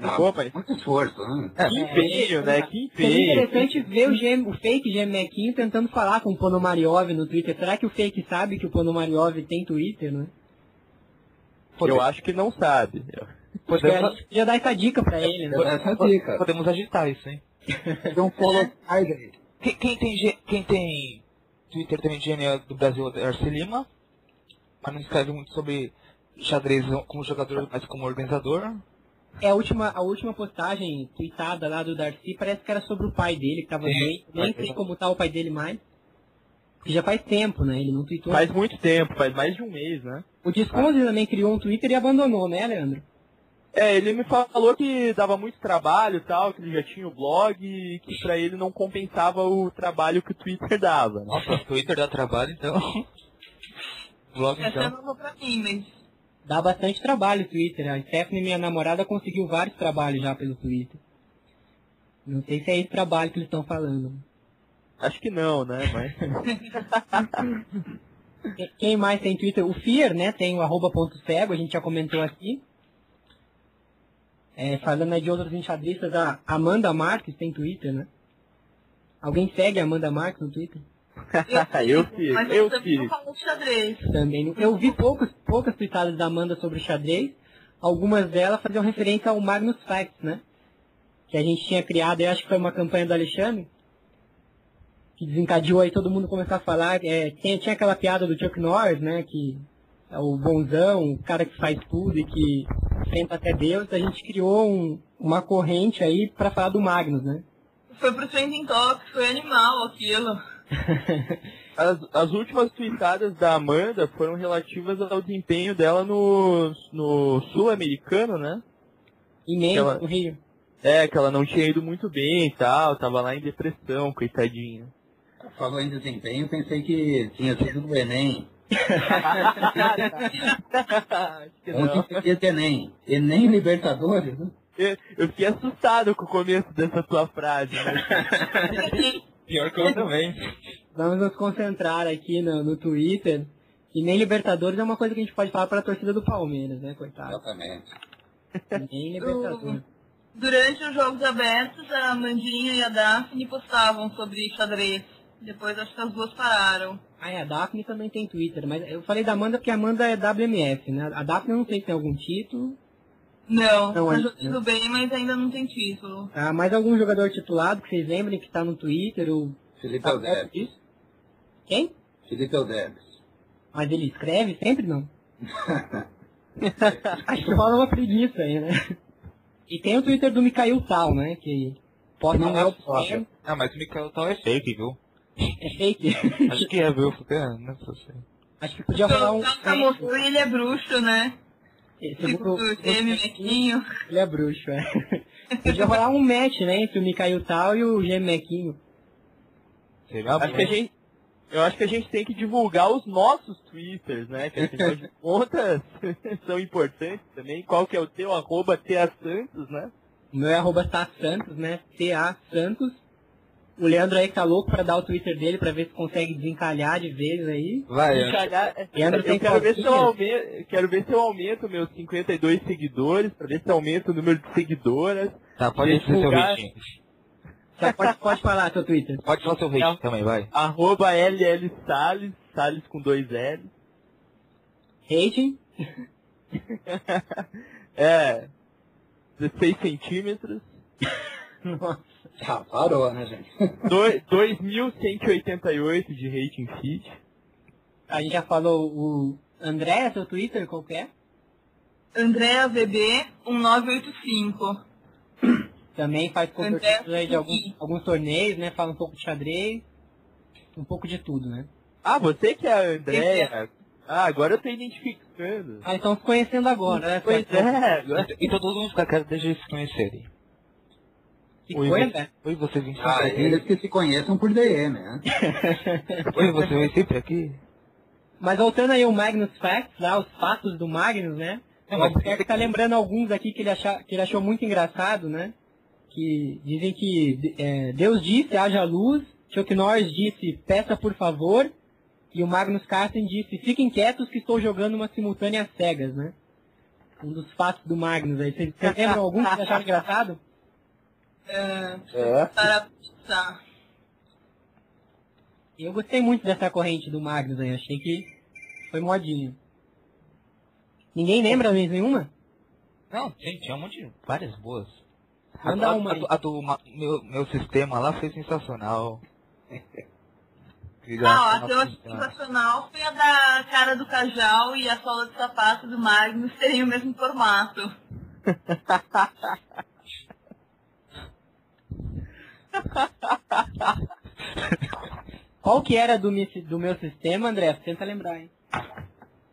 Ah, Pô, mas- Muito esforço, né? Que empenho, né? Que Seria empenho. interessante ver o, GM, o fake GMEquinho tentando falar com o Ponomariov no Twitter. Será que o fake sabe que o Ponomariov tem Twitter, né? Eu acho que não sabe. Podemos, podia dar essa dica pra ele, né? É dica. podemos agitar isso, hein? (laughs) Fazer um follow. Quem, quem tem, quem tem Twitter também de do Brasil é Arce Lima, mas não escreve muito sobre xadrez como jogador, mas como organizador. É a última, a última postagem tweetada lá do Darcy parece que era sobre o pai dele, que tava doente. Nem sei como tá o pai dele mais. Porque já faz tempo, né? Ele não tweetou. Faz muito tempo, faz mais de um mês, né? O Disconze também criou um Twitter e abandonou, né, Leandro? É, ele me falou que dava muito trabalho e tal, que ele já tinha o blog e que pra ele não compensava o trabalho que o Twitter dava. Né? Nossa, o Twitter dá trabalho, então. (laughs) Blog Essa é nova pra mim, mas Dá bastante trabalho o Twitter. A Stephanie, minha namorada, conseguiu vários trabalhos já pelo Twitter. Não sei se é esse trabalho que eles estão falando. Acho que não, né? Mas. (laughs) Que- Quem mais tem Twitter? O Fear, né? Tem o arroba ponto cego, a gente já comentou aqui. É, falando aí de outros enxadristas, a Amanda Marques tem Twitter, né? Alguém segue a Amanda Marques no Twitter? (laughs) eu fiz, Mas eu também não fiz. falo de xadrez. Também. Eu vi poucos, poucas tweetadas da Amanda sobre xadrez. Algumas delas faziam referência ao Magnus Facts, né? Que a gente tinha criado, eu acho que foi uma campanha do Alexandre, que desencadeou aí todo mundo começar a falar. É, tinha, tinha aquela piada do Chuck Norris, né? Que é o bonzão, o cara que faz tudo e que enfrenta até Deus. A gente criou um- uma corrente aí pra falar do Magnus, né? Foi pro Trending Topics, foi animal aquilo. (laughs) As, as últimas tweetadas da Amanda foram relativas ao desempenho dela no, no Sul-Americano, né? Imenso Aquela- no Rio. É, que ela não tinha ido muito bem e tal, tava lá em depressão, coitadinha. Falou em desempenho, pensei que tinha sido do Enem. (laughs) Ontem de Enem. Enem Libertadores, né? Eu, eu fiquei assustado com o começo dessa tua frase, mas (laughs) Pior que eu também. Vamos nos concentrar aqui no, no Twitter. E nem Libertadores é uma coisa que a gente pode falar para a torcida do Palmeiras, né, coitado? Exatamente. Nem Libertadores. Durante os jogos abertos, a Amandinha e a Daphne postavam sobre xadrez. Depois acho que as duas pararam. Ah, é, a Daphne também tem Twitter, mas eu falei da Amanda porque a Amanda é WMF, né? A Daphne eu não sei se tem algum título. Não, Não, tá é- jogando bem, mas ainda não tem título. Ah, mais algum jogador titulado que vocês lembrem que tá no Twitter? Ou... Felipe Ah, Eudebes. Quem? Felipe Eudebes. Mas ele escreve sempre não. (laughs) Acho que rola uma preguiça aí, né? E tem o Twitter do Mikhail Tal, né? Que pode Não não é é o próprio. Ah, mas o Mikael tal é fake, viu? É fake. Acho que é, viu? Porque, não sei. Acho que podia rolar um. O Camofru, ele é bruxo, né? Segundo Tipo, Mequinho. Ele é bruxo, é. (laughs) Podia rolar um match, né? Entre o Mikhail Tal e o Gem Mequinho. Seria acho que a gente, eu acho que a gente tem que divulgar os nossos twitters, né? Que afinal de contas são importantes também. Qual que é o teu arroba TA Santos, né? O meu é arroba Tá Santos, né? T-A Santos. O Leandro aí tá louco pra dar o Twitter dele pra ver se consegue desencalhar de vez aí. Vai, Encalhar- Leandro eu tem quero ver, se eu aumento, quero ver se eu aumento meus 52 seguidores, pra ver se aumenta o número de seguidoras. Tá, pode dizer seu rating. Já pode, pode falar seu Twitter. Pode falar seu rating também, vai. Arroba LL Salles, Salles com dois L. Rating. (laughs) É, 16 centímetros. Nossa. (laughs) (laughs) Ah, parou, né, gente? É. (laughs) Doi- 2.188 de rating feed. A gente já falou o André, seu Twitter, qual que é? Andréa VB 1985. Também faz André cobertura aí de alguns, alguns torneios, né? Fala um pouco de xadrez. Um pouco de tudo, né? Ah, você que é a Andréia. Ah, agora eu tô identificando. Ah, então se conhecendo agora, né? Pois é, agora... Então todo mundo fica quero deixa eles se conhecerem. Que Oi, coisa, você- né? Você Ah, sempre aqui? eles que se conheçam por DM, né? (laughs) Oi, você vem sempre aqui? Mas voltando aí ao Magnus Facts, lá, os fatos do Magnus, né? Não, o mas- Albuquerque tá lembrando alguns aqui que ele, acha, que ele achou muito engraçado, né? Que dizem que é, Deus disse, haja luz, Chuck Norris disse, peça por favor, e o Magnus Carlsen disse, fiquem quietos que estou jogando uma simultânea às cegas, né? Um dos fatos do Magnus aí. Vocês vocês lembram algum que vocês acharam engraçado? É, É. para pensar. Eu gostei muito dessa corrente do Magnus aí, achei que foi modinho. Ninguém lembra mesmo nenhuma? Não, tem, tinha um monte de várias boas. Manda a, uma a, aí. a do ma- meu, meu sistema lá foi sensacional. (laughs) Ah, a que eu achei sensacional foi a da cara do Cajal e a sola de sapato do Magnus terem o mesmo formato. (laughs) (laughs) Qual que era do, mi- do meu sistema, André? Tenta lembrar, hein?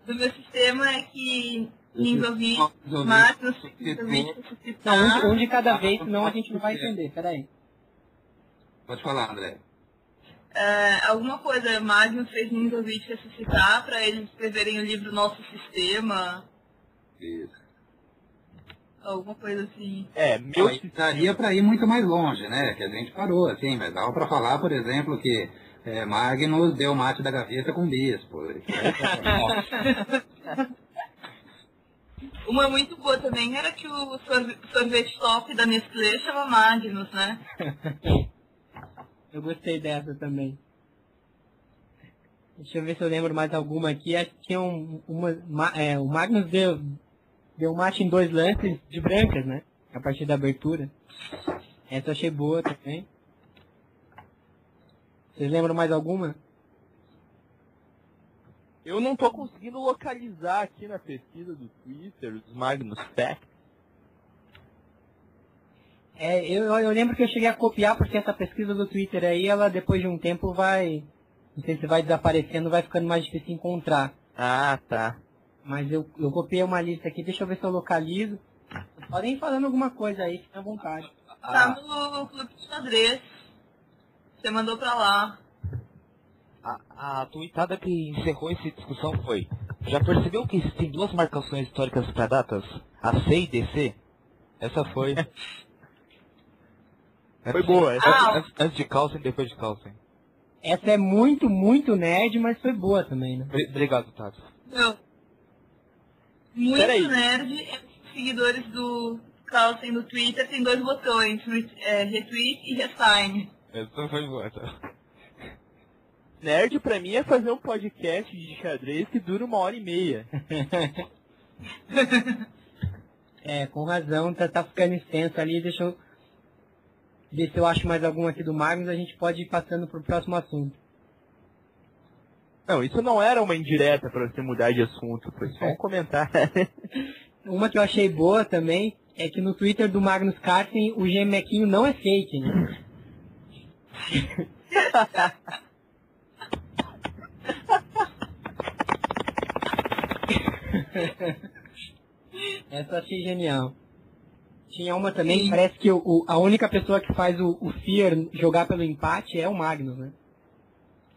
Do meu sistema é que Suscitou. Ninzovic, Não, um um de cada vez, senão a gente não vai entender. Peraí. Pode falar, André. É, alguma coisa, Magnus fez Ninzovic ressuscitar para eles escreverem o livro Nosso Sistema, Isso. Alguma coisa assim. É, meu Aí daria para ir muito mais longe, né? Que a gente parou, assim, mas dava para falar, por exemplo, que é, Magnus deu mate da gaveta com bispo. Uma muito boa também era que o sorve- sorvete top da Nestlé chama Magnus, né? Eu gostei dessa também. Deixa eu ver se eu lembro mais alguma aqui. Acho que tinha um, uma, ma- é, o Magnus deu, deu mate em dois lances de brancas, né? A partir da abertura. Essa eu achei boa também. Vocês lembram mais alguma? Eu não tô conseguindo localizar aqui na pesquisa do Twitter os Magnus Facts. É, eu, eu lembro que eu cheguei a copiar porque essa pesquisa do Twitter aí, ela depois de um tempo vai. Não sei se vai desaparecendo, vai ficando mais difícil encontrar. Ah, tá. Mas eu, eu copiei uma lista aqui, deixa eu ver se eu localizo. Podem ir falando alguma coisa aí, fiquem à vontade. Tá no clube de xadrez. Você mandou pra lá. A, a tweetada que encerrou essa discussão foi: Já percebeu que existem duas marcações históricas para datas? A C e DC? Essa foi. (laughs) Foi boa, essa- Antes, antes- antes de Carlsen e depois de Carlsen. Essa é muito, muito nerd, mas foi boa também, né? Bri- Obrigado, Tato. Meu, muito Peraí. nerd. é, Seguidores do Carlsen no Twitter tem dois botões, é, retweet e resign. Essa foi boa, tá? Nerd pra mim é fazer um podcast de xadrez que dura uma hora e meia. (laughs) É, com razão, tá, tá ficando extenso ali, deixa eu ver se eu acho mais algum aqui do Magnus, a gente pode ir passando pro próximo assunto. Não, isso não era uma indireta pra você mudar de assunto, foi só um comentário. (laughs) Uma que eu achei boa também é que no Twitter do Magnus Carlsen o gemequinho não é fake, né? (laughs) Essa eu achei genial. Tinha uma também parece que o, o- a única pessoa que faz o, o Fear jogar pelo empate é o Magnus, né?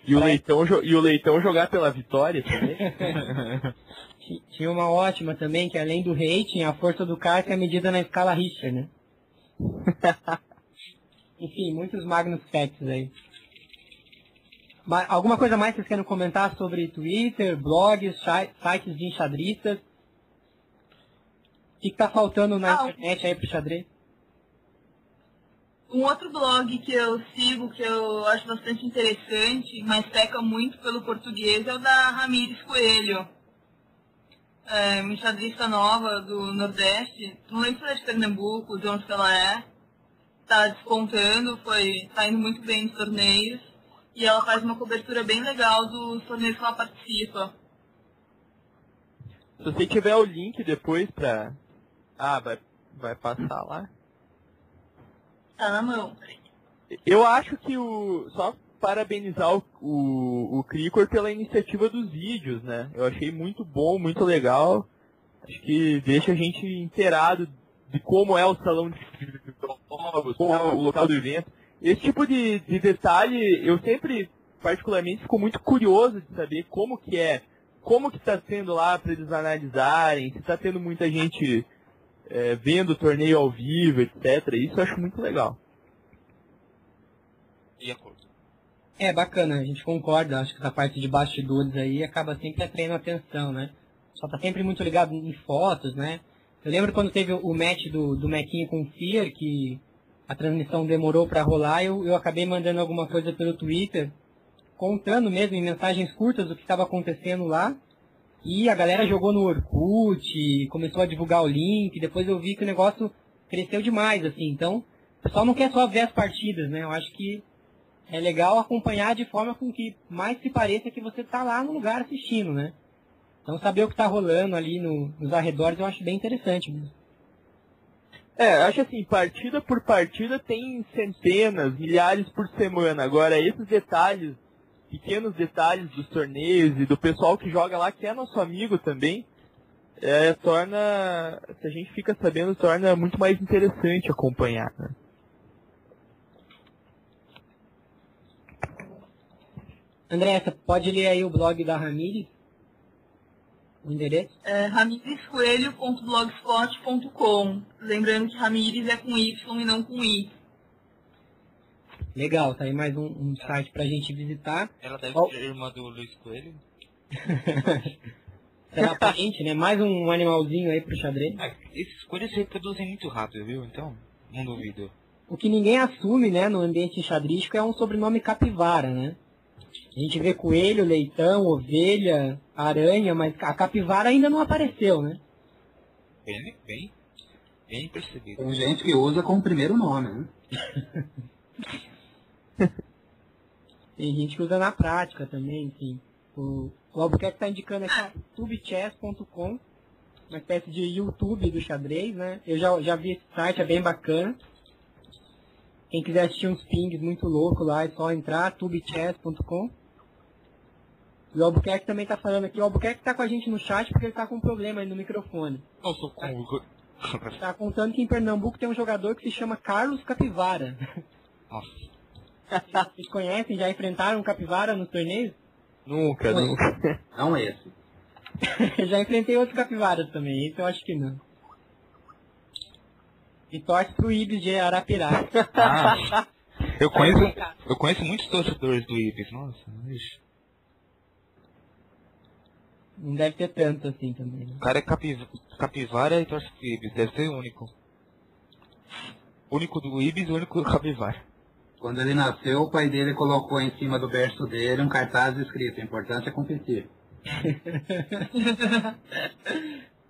E o, leitão, e o Leitão jogar pela vitória também. (laughs) Ti- Tinha uma ótima também, que além do rating, a força do Carlsen é medida na escala Richter, né? (laughs) Enfim, muitos Magnus Facts aí. Ma- alguma coisa mais que vocês querem comentar sobre Twitter, blogs, sites de enxadristas? O que, que tá faltando na Ah, internet aí pro xadrez? Um outro blog que eu sigo, que eu acho bastante interessante, mas peca muito pelo português, é o da Ramires Coelho. É, uma nova do Nordeste. Não lembro se ela é de Pernambuco, de onde ela é. Tá despontando, foi, tá indo muito bem nos torneios. E ela faz uma cobertura bem legal dos torneios que ela participa. Se você tiver o link depois pra. Ah, vai, vai passar lá. Tá na mão. Eu acho que o. Só parabenizar o, o, o Cricor pela iniciativa dos vídeos, né? Eu achei muito bom, muito legal. Acho que deixa a gente inteirado de como é o salão de jogos, como é o local do evento. Esse tipo de, de detalhe, eu sempre, particularmente, fico muito curioso de saber como que é, como que está sendo lá para eles analisarem, se está tendo muita gente é, vendo o torneio ao vivo, etc. Isso eu acho muito legal. De acordo. É bacana, a gente concorda, acho que essa parte de bastidores aí acaba sempre atraindo atenção, né? Só tá sempre muito ligado em fotos, né? Eu lembro quando teve o match do, do Mequinho com o Fear, que a transmissão demorou para rolar, eu, eu acabei mandando alguma coisa pelo Twitter, contando mesmo em mensagens curtas o que estava acontecendo lá. E a galera jogou no Orkut, começou a divulgar o link, depois eu vi que o negócio cresceu demais, assim. Então, o pessoal não quer só ver as partidas, né? Eu acho que é legal acompanhar de forma com que mais se pareça que você está lá no lugar assistindo, né? Então saber o que está rolando ali no- nos arredores eu acho bem interessante. mesmo. É, acho assim, partida por partida tem centenas, milhares por semana. Agora, esses detalhes, pequenos detalhes dos torneios e do pessoal que joga lá, que é nosso amigo também, é, torna, se a gente fica sabendo, torna muito mais interessante acompanhar. Né? André, você pode ler aí o blog da Ramires? O endereço? É ramirescoelho.blogspot.com. Lembrando que Ramires é com Y e não com I. Legal, tá aí mais um, um site pra gente visitar. Ela deve Qual- ser irmã do Luiz Coelho. (laughs) Será parente, né? Mais um animalzinho aí pro xadrez. Ah, esses coelhos se reproduzem muito rápido, viu? Então, não duvido. O que ninguém assume, né, no ambiente enxadrístico é um sobrenome capivara, né? A gente vê coelho, leitão, ovelha, aranha, mas a capivara ainda não apareceu, né? Bem, bem, bem percebido. Tem gente que usa com o primeiro nome, né? (laughs) (laughs) Tem gente que usa na prática também, enfim. O, o Albuquerque está indicando aqui tubechess.com, uma espécie de YouTube do xadrez, né? Eu já, já vi esse site, é bem bacana. Quem quiser assistir uns pings muito louco lá, é só entrar, tubechess.com. E o Albuquerque também tá falando aqui, o Albuquerque tá com a gente no chat porque ele tá com um problema aí no microfone. Nossa, com... Tá contando que em Pernambuco tem um jogador que se chama Carlos Capivara. (laughs) Nossa. Vocês conhecem? Já enfrentaram capivara nos torneios? Nunca, Oi. nunca. Não esse. (laughs) Já enfrentei outros capivaras também, eu acho que não. E torce pro Ibis de Arapiraca. Ah, eu conheço, eu conheço muitos torcedores do Ibis, nossa, ixi. Não deve ter tanto assim também. né? O cara é capi, capivara e torce pro Ibis, deve ser o único. Único do Ibis e único do capivara. Quando ele nasceu, o pai dele colocou em cima do berço dele um cartaz escrito, importante é competir. (laughs)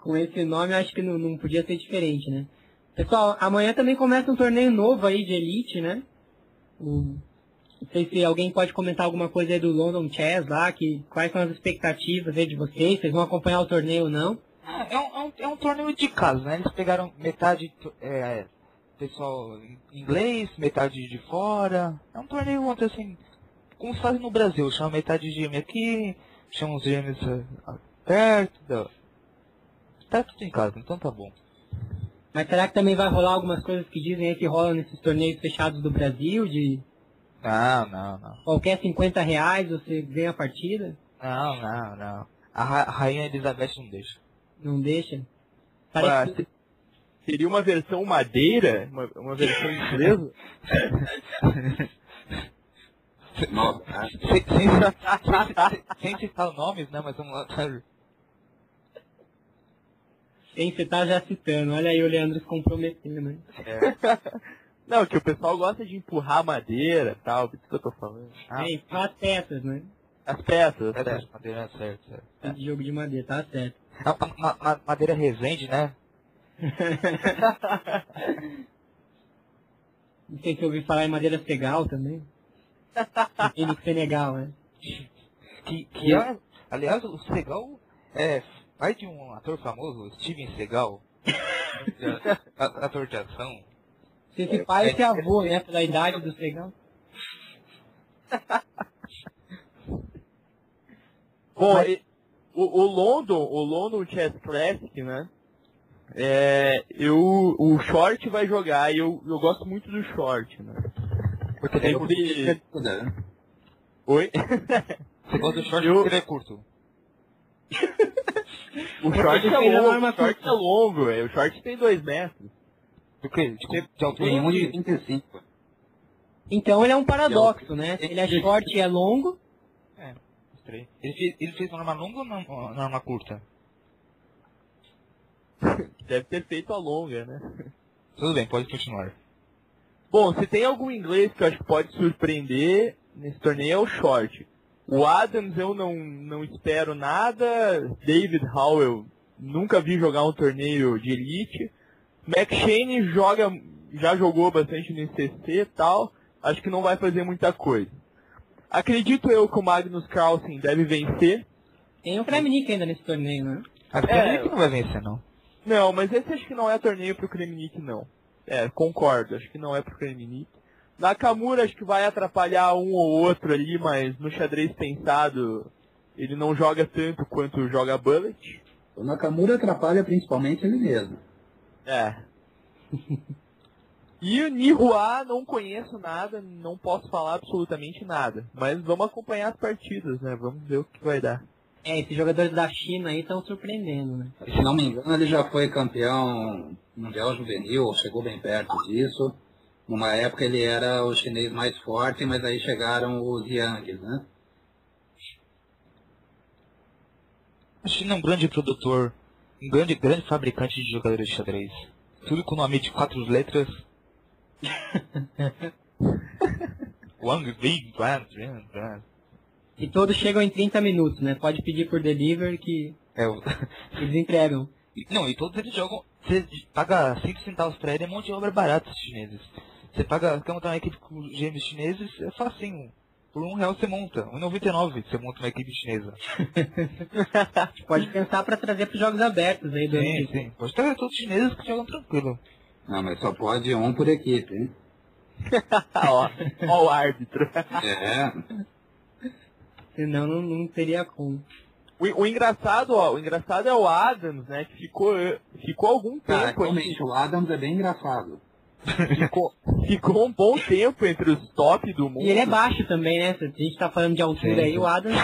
Com esse nome acho que não, não podia ser diferente, né? Pessoal, amanhã também começa um torneio novo aí de Elite, né? O- Não sei se alguém pode comentar alguma coisa aí do London Chess lá, que, quais são as expectativas aí de vocês, vocês vão acompanhar o torneio ou não? Ah, É um, é um, é um torneio de casa, né? Eles pegaram metade é, pessoal inglês, metade de fora. É um torneio ontem assim, como se faz no Brasil, chama metade de gêmeo aqui, chama os gêmeos é, perto. Tá tudo em casa, então tá bom. Mas será que também vai rolar algumas coisas que dizem aí que rolam nesses torneios fechados do Brasil, de Não, não, não. qualquer 50 reais você ganha a partida? Não, não, não. A, ra- a rainha Elizabeth não deixa. Não deixa? Parece que... se- seria uma versão madeira, uma, uma versão inglesa. Nossa, Sem, sem, sem, sem citar nomes, né? Mas vamos lá. Sem você tá já citando, olha aí o Leandro se comprometendo, né? Não, que o pessoal gosta de empurrar madeira e tal, por isso que eu tô falando. Ah. É, as peças, né? As peças, É, né? é, madeira, certo, certo. Esse jogo de madeira, tá certo. A, a- ma- ma- madeira resende, né? Não sei se eu ouvi falar em madeira segal também. No Senegal, né? Que, que é, aliás, o Segal é pai de um ator famoso, Steven Segal. (laughs) Ator de ação. Se esse pai esse avô, né? Pela idade do segal. Bom, Mas- e- o, o London, o London Chess Classic, né? É, eu, o Short vai jogar e eu, eu gosto muito do Short, né? Porque sempre... né? Oi? Você gosta do short Eu- porque ele é curto. (laughs) O Short é longo, o Short é longo, é, o Short tem dois metros. Do que? De, de altura? Tem um de de... 35. Então ele é um paradoxo, né? Ele é short e é longo. É, estranho. Ele fez, ele fez uma arma longa ou uma arma curta? (laughs) Deve ter feito a longa, né? Tudo bem, pode continuar. Bom, se tem algum inglês que eu acho que pode surpreender nesse torneio é o Short. O Adams eu não, não espero nada. David Howell nunca vi jogar um torneio de elite. McShane joga, já jogou bastante no ICC e tal. Acho que não vai fazer muita coisa. Acredito eu que o Magnus Carlsen deve vencer. Tem o Kramnik ainda nesse torneio, né? Acho que É. não vai vencer, não. Não, mas esse acho que não é torneio pro Kremnik, não. É, concordo, acho que não é pro Kremnik. Nakamura acho que vai atrapalhar um ou outro ali, mas no xadrez pensado ele não joga tanto quanto joga Bullet. O Nakamura atrapalha principalmente ele mesmo. É. E o Nihua não conheço nada, não posso falar absolutamente nada. Mas vamos acompanhar as partidas, né? Vamos ver o que vai dar. É, esses jogadores da China aí estão surpreendendo, né? Se não me engano, ele já foi campeão mundial juvenil, chegou bem perto disso. Numa época ele era o chinês mais forte, mas aí chegaram os Yangs, né? A China é um grande produtor, um grande, grande fabricante de jogadores de xadrez. Tudo com nome de quatro letras. (laughs) Wang Bing Guan Zhen, Guan. E todos chegam em 30 minutos, né? Pode pedir por delivery que É, o- (laughs) eles entregam. Não, e todos eles jogam. Você paga 5 centavos pra ele, é mão de obra barata, os chineses. Você paga, quer montar uma equipe com gêmeos chineses, é facinho. Por um real você monta. 1,99 você monta uma equipe chinesa. (laughs) Pode pensar pra trazer pros jogos abertos aí do Sim, sim. Pode ter todos chineses que jogam tranquilo. Não, mas só pode um por equipe, hein? (laughs) ó, ó o árbitro. É, Senão não, não teria como. O, o engraçado, ó, o engraçado é o Adams, né? Que ficou, ficou algum cara, tempo entre, realmente, o Adams é bem engraçado. ficou, ficou um bom tempo entre os top do mundo. E ele é baixo também, né? Se a gente tá falando de altura Sim, aí, o Adams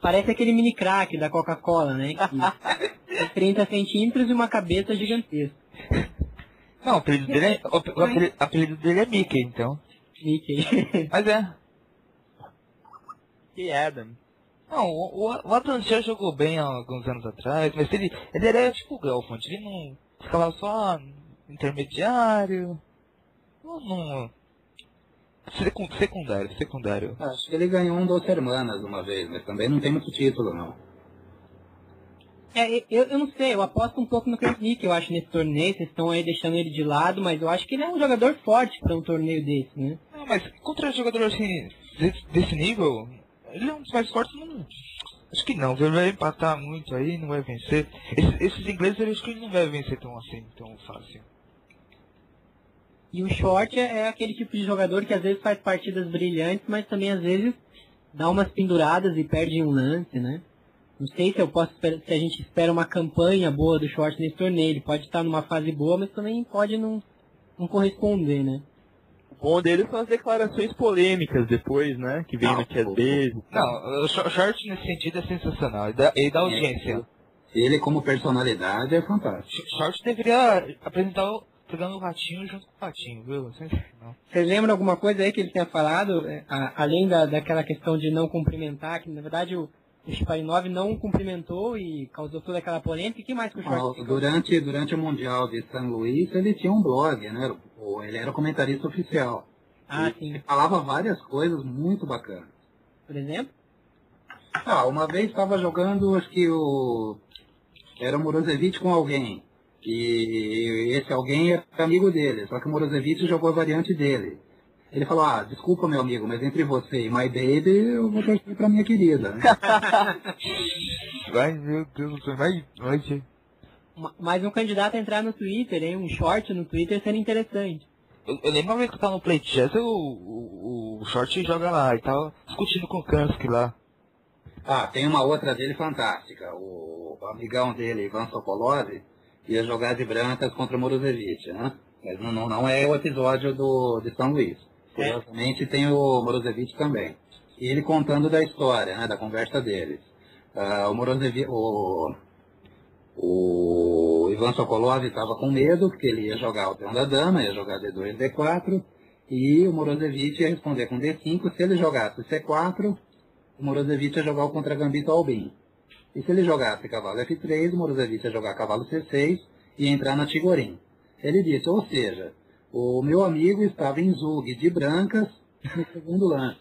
parece aquele mini crack da Coca-Cola, né? Que tem 30 centímetros e uma cabeça gigantesca. Não, o apelido dele é, o ap- o apelido, apelido dele é Mickey, então. Mickey. Mas é. Que Adams. Não, o, o, Adams já jogou bem há alguns anos atrás, mas ele, ele era tipo o Gelfand, ele não ficava só intermediário. Não, não. Secun- Secundário, secundário. Acho que ele ganhou um dos Hermanas uma vez, mas também não tem muito título, não. É, eu, eu não sei, eu aposto um pouco no Chris Nick, eu acho, nesse torneio. Vocês estão aí deixando ele de lado, mas eu acho que ele é um jogador forte pra um torneio desse, né? Não, mas contra jogador assim, desse, desse nível, ele é um dos mais fortes, não. Acho que não, ele vai empatar muito aí, não vai vencer. Esses, esses ingleses, eu acho que ele não vai vencer tão assim, tão fácil. E o Short é, é aquele tipo de jogador que às vezes faz partidas brilhantes, mas também às vezes dá umas penduradas e perde um lance, né? Não sei se eu posso se a gente espera uma campanha boa do Short nesse torneio. Ele pode estar numa fase boa, mas também pode não, não corresponder, né? O bom dele são as declarações polêmicas depois, né? Que vem Não, no. Base. Não, o Shor- Short nesse sentido é sensacional, ele dá, ele dá audiência. Ele, como personalidade, é fantástico. Sh- Short deveria apresentar o pegando o ratinho junto com o ratinho, viu? Vocês lembram alguma coisa aí que ele tenha falado, é, a- além da, daquela questão de não cumprimentar, que na verdade o, o Shiparinov não cumprimentou e causou toda aquela polêmica? E que mais que o ficou? Durante, durante o Mundial de São Luís, ele tinha um blog, né? Ele era comentarista oficial. Ah, Ele sim. falava várias coisas muito bacanas. Por exemplo? Ah, uma vez estava jogando, acho que o. Era o Morozevich com alguém. E esse alguém era amigo dele, só que o Morozevich jogou a variante dele. Ele falou, ah, desculpa meu amigo, mas entre você e My Baby, eu vou torcer pra minha querida. né? (laughs) Vai, meu Deus do céu, vai, vai. Ma- Mas um candidato a entrar no Twitter, hein? Um short no Twitter seria interessante. Eu, eu lembro uma vez que eu tava no Play Chess, o, o, o Short joga lá e tava discutindo com o Kansky lá. Ah, tem uma outra dele fantástica. O, o amigão dele, Ivan Sokolov, ia jogar de brancas contra o Morozevich, né? Mas não, não, não é o episódio do, de São Luís. Curiosamente tem o Morozevich também. E ele contando da história, né, da conversa deles. Ah, o Morozevich, o, o Ivan Sokolov estava com medo, porque ele ia jogar o peão da dama, ia jogar D2, D4, e o Morozevich ia responder com D5. Se ele jogasse C4, o Morozevich ia jogar o contra-gambito Albin. E se ele jogasse cavalo F3, o Morozevich ia jogar cavalo C6 e entrar na Tigorim. Ele disse, ou seja, o meu amigo estava em Zug de brancas no segundo lance.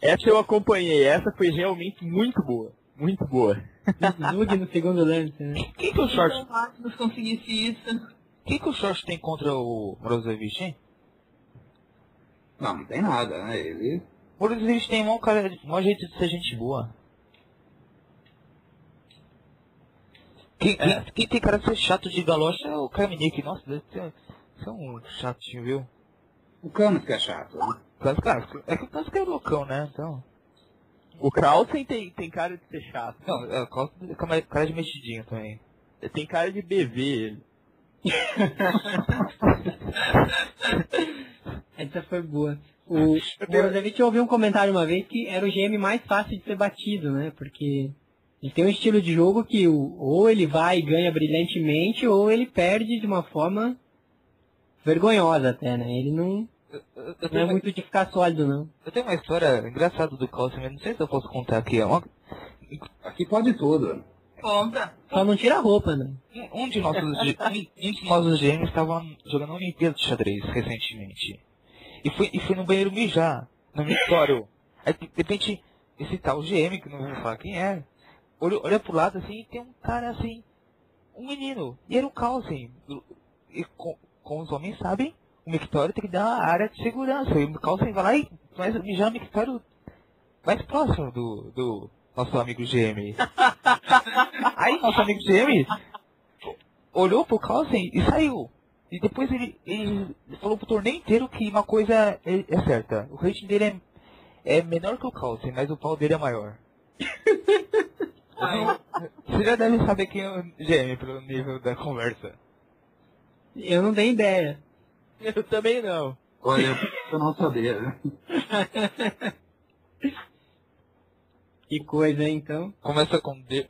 Essa eu acompanhei, essa foi realmente muito boa. Muito boa. Zug no segundo lance, né? Quem que o Short, Magnus conseguisse isso. quem que o Short tem contra o Morozevich, hein? Não, não tem nada, né? Ele O Morozevich tem um cara, um jeito de ser gente boa. Quem, quem, quem tem cara de ser chato de galocha é o Kramnik. Nossa, um chatinho, viu? O Camus que é chato, né? Cara, é que o Kansky é loucão, né? Então... O Krausen tem, tem cara de ser chato. Não, é, Costa é cara- cara de mexidinho também. Tem cara de BV ele. (laughs) Essa foi boa. O Morozevich ouviu um comentário uma vez que era o GM mais fácil de ser batido, né? Porque ele tem um estilo de jogo que o- ou ele vai e ganha brilhantemente, ou ele perde de uma forma vergonhosa até, né? Ele não, Eu, eu- eu não é uma, muito de ficar sólido, não. eu tenho uma história engraçada do Costa, mas não sei se eu posso contar aqui. É uma- Aqui pode tudo. Conta. Só não tira a roupa, né? Um de nossos, um, um de nossos gêmeos estava jogando a Olimpíada de xadrez recentemente. E foi, e foi no banheiro mijar, no mictório. Aí de repente, esse tal GM, que não vou falar quem é, olha, olha pro lado assim e tem um cara assim, um menino. E era o Carlsen. E com, como os homens sabem, o mictório tem que dar uma área de segurança. E o Carlsen vai lá e faz mijar o mictório mais próximo do, do nosso amigo GM. (laughs) Aí nosso amigo GM olhou pro Carlsen e saiu. E depois ele, ele falou pro torneio inteiro que uma coisa é, é certa. O rating dele é, é menor que o Carlsen, mas o pau dele é maior. (laughs) Você já deve saber quem é o GM pelo nível da conversa. Eu não tenho ideia. (laughs) Eu também não. Olha, eu não sabia. né? Que coisa, hein, então. Começa com D.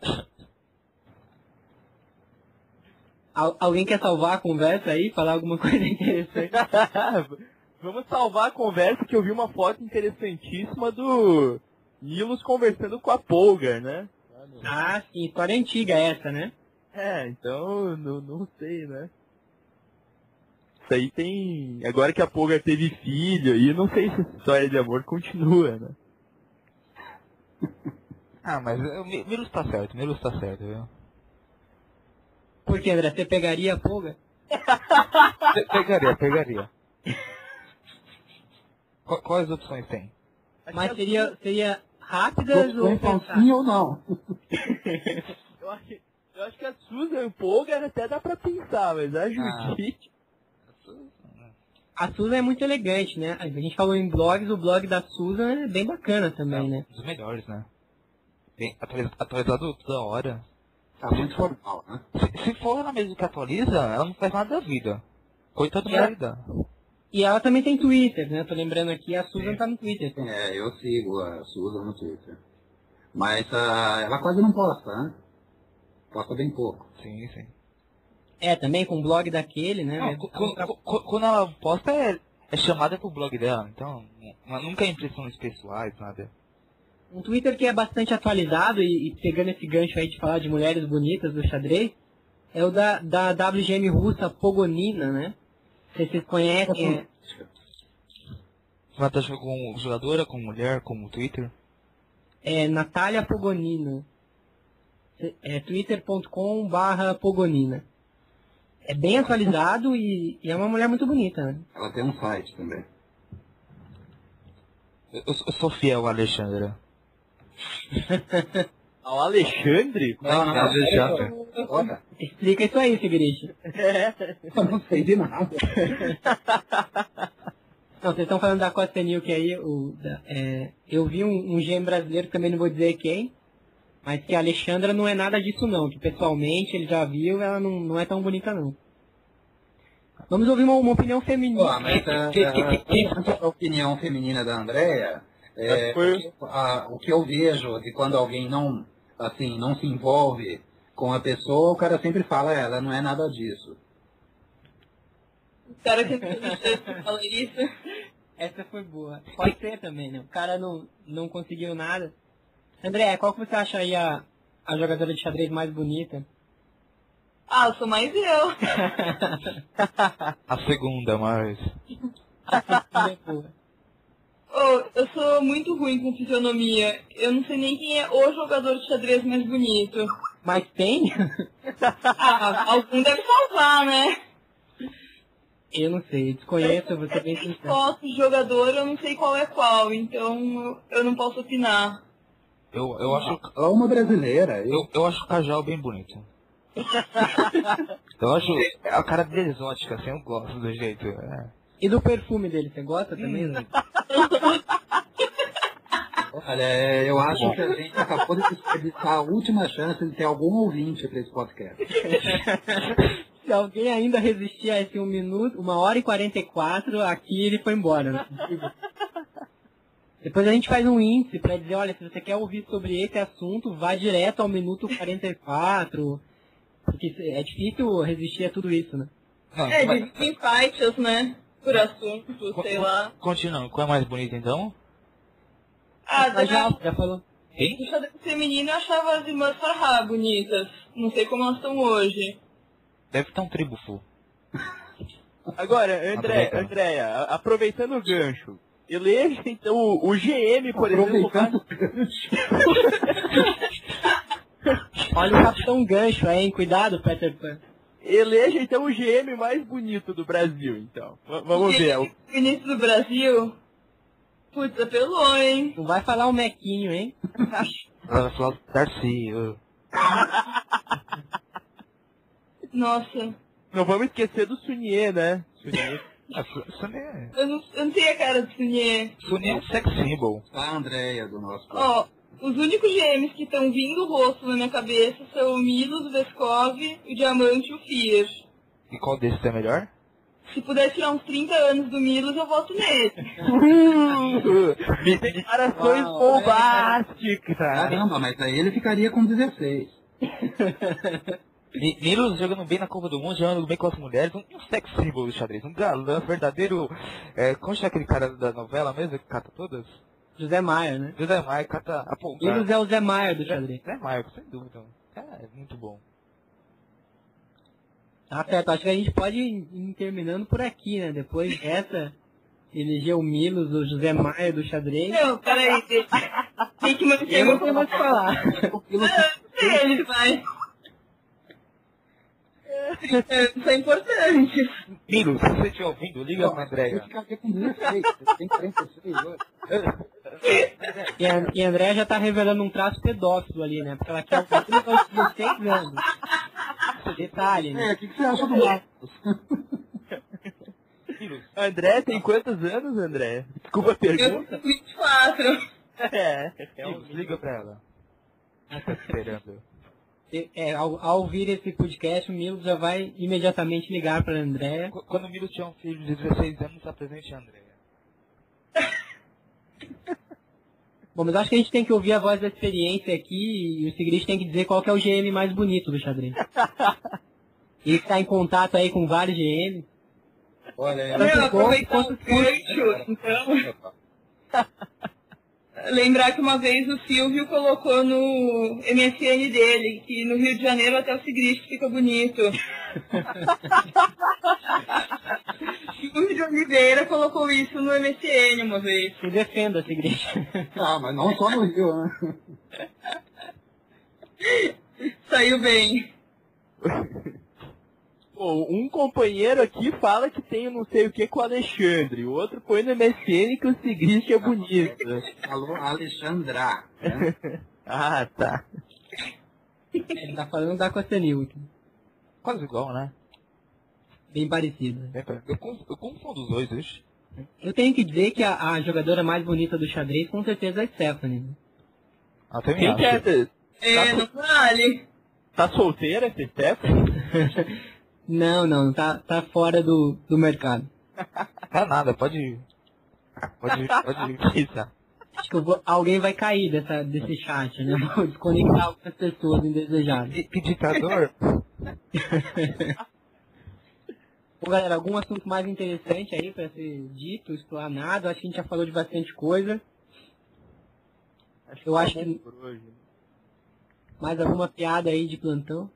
Al- alguém quer salvar a conversa aí? Falar alguma coisa interessante? (laughs) Vamos salvar a conversa que eu vi uma foto interessantíssima do Milos conversando com a Polgar, né? ah, sim, história antiga essa, né? É, então não, não sei, né? Isso aí tem. Agora que a Polgar teve filho aí, não sei se essa história de amor continua, né? (laughs) Ah, mas o Mi- Milos tá certo, Milos tá certo, viu? Por que, André? Você pegaria a pulga? (laughs) Pe- Pegaria, pegaria. Qu- Quais opções tem? Mas seria, seria rápidas ou são sim ou não? (laughs) Eu acho, eu acho que a Susan Polgar até dá pra pensar, mas a Judite. A Susan é muito elegante, né? A gente falou em blogs, o blog da Susan é bem bacana também, né? Um dos melhores, né? Bem, atualiz- atualizado toda hora. Tá muito formal, né? Se, se for ela mesmo que atualiza, ela não faz nada da vida. Coitado É. da vida. E ela também tem Twitter, né? Tô lembrando aqui, a Susan tá no Twitter. É, eu sigo a Susan no Twitter. Mas ah, ela quase não posta, né? Posta bem pouco. Sim, sim. É, também com o blog daquele, né? Não, cu- quando ela posta é, é chamada pro blog dela, então nu- nunca é impressões pessoais, nada. Um Twitter que é bastante atualizado e, e pegando esse gancho aí de falar de mulheres bonitas do xadrez, é o da, da WGM russa Pogonina, né? Se vocês conhecem, é, Ela tá com jogadora, com mulher, com Twitter. é Natália Pogonina. É twitter.com barra Pogonina. É bem atualizado e, e é uma mulher muito bonita, né? Ela tem um site também. Eu, eu sou fiel Alexandra. (laughs) Ao Alexandre? Não, não, já. Olha, Explica isso aí, Figueiredo. (laughs) eu não sei de nada. (laughs) Não, vocês estão falando da Costa Nuke aí, o, da- é, eu vi um, um GM brasileiro, também não vou dizer quem, mas que a Alexandra não é nada disso não, que pessoalmente ele já viu, ela não, não é tão bonita não. Vamos ouvir uma, uma opinião feminina. Pô, mas ah, ah, a opinião feminina da Andrea, é, Foi- o, que, a- o que eu vejo de quando alguém não, assim, não se envolve com a pessoa, o cara sempre fala, "É, ela não é nada disso. O cara que fala isso. Essa foi boa. Pode ser também, né? O cara não, não conseguiu nada. André, qual que você acha aí a, a jogadora de xadrez mais bonita? Ah, eu sou mais eu. (laughs) A segunda, mas. Boa. Oh, eu sou muito ruim com fisionomia. Eu não sei nem quem é o jogador de xadrez mais bonito. Mas tem? (laughs) Ah, algum deve salvar, né? Eu não sei, desconheço, vou ser bem sincero. foto de jogador, eu não sei qual é qual, então eu- eu não posso opinar. Eu, eu acho. É uma brasileira, eu, Eu, acho o Cajal bem bonito. (laughs) Eu acho a cara dele exótica, assim, eu gosto do jeito. É. E do perfume dele, você gosta também? Hum. (laughs) Zé? olha, é, eu acho que a gente acabou de desperdiçar a última chance de ter algum ouvinte para esse podcast. (laughs) Se alguém ainda resistir a esse um minuto, uma hora e 44, aqui ele foi embora. Depois a gente faz um índice pra dizer, olha, se você quer ouvir sobre esse assunto, vá direto ao minuto 44. Porque é difícil resistir a tudo isso, né? Não, É, mas- dividem faixas, né? Por assunto, sei lá. Continuando, qual é mais bonita então? Ah, Mas já, da, já falou. Quem? do xadrez feminino eu achava as irmãs Farrah bonitas. Não sei como elas estão hoje. Deve estar um tribufu. Agora, André, Aproveitando. Andréia, aproveitando o gancho, Eleja, então, o, o GM, por exemplo, vai- o. Olha o Capitão Gancho aí, hein? Cuidado, Peter Pan. eleja então o GM mais bonito do Brasil, então. V- vamos ver. O ministro do Brasil. Putz, apelou, hein? Não vai falar o Mequinho, hein? Vai falar Darcy. eu- Nossa. Não vamos esquecer do Sunier, né? Sunier. Ah, Su- Sunier. Eu não, eu não tenho a cara de Sunier. Sunier é um sex symbol. A Andréia do nosso Ó, os únicos GMs que estão vindo o rosto na minha cabeça são o Milos, o Vescov, o Diamante e o Fier. E qual desses é melhor? Se puder tirar uns 30 anos do Milos, eu voto nele. (laughs) Declarações Uau, bombásticas. Caramba, mas aí ele ficaria com 16. (laughs) Milos jogando bem na Copa do Mundo, jogando bem com as mulheres, um, um sex symbol do xadrez, um galã verdadeiro. É, como chama aquele cara da novela mesmo que cata todas? José Maia, né? José Maia cata a pô, Eles é o Zé Maia do xadrez. Zé Maia, sem dúvida. É, é muito bom. Tá certo, acho que a gente pode ir terminando por aqui, né? Depois dessa, eleger o Milos, o José Maia do xadrez. Não, peraí. Tem, (laughs) tem que manter Eu o que falar. ele, vai. Isso é importante. Milos, se você estiver ouvindo, liga pra Andréia. ficaria com 16. Tem 46 hoje. E a, e a André já tá revelando um traço pedófilo ali, né? Porque ela quer o menino aos 16 anos. Detalhe, É, né? o que, que você acha do Marcos? André tem quantos anos, André? Desculpa a Eu pergunta. tenho 24. É, é um Milos, liga pra ela. Ela tá esperando. É, ao, ao ouvir esse podcast, o Milos já vai imediatamente ligar pra André. Qu- Quando o Milos tiver um filho de 16 anos, apresente a Andréia. (laughs) Bom, mas acho que a gente tem que ouvir a voz da experiência aqui e o Sigrid tem que dizer qual que é o GM mais bonito do xadrez. (laughs) Ele que tá em contato aí com vários GM. Olha, Ela ficou- aproveitar o gancho, então. Lembrar que uma vez o Silvio colocou no MSN dele, que no Rio de Janeiro até o Sigrist fica bonito. (laughs) Silvio de Oliveira colocou isso no MSN uma vez. Se defenda, Sigrid. (laughs) Ah, mas não só no Rio, né? Saiu bem. (laughs) Um companheiro aqui fala que tem não sei o que com o Alexandre. O outro põe no MSN que o Sigrist é bonito. Alô, Alexandra. né? (laughs) Ah, tá. Ele tá falando da Costanil aqui. Quase igual, né? Bem parecido. Pra- Eu, eu confundo os dois, hoje. Eu tenho que dizer que a, a jogadora mais bonita do xadrez com certeza é a Stephanie. né? Até me Quem que é? É, não vale. Tá solteira essa Stephanie? (laughs) Não, não, tá, tá fora do, do mercado. (laughs) Tá nada, pode. Pode, pode pensar. Acho que vou- alguém vai cair dessa, desse chat, né? (laughs) Vou desconectar algumas pessoas indesejadas. Que, ditador? (laughs) Bom, galera, algum assunto mais interessante aí pra ser dito, explanado? Acho que a gente já falou de bastante coisa. Eu acho que mais alguma piada aí de plantão.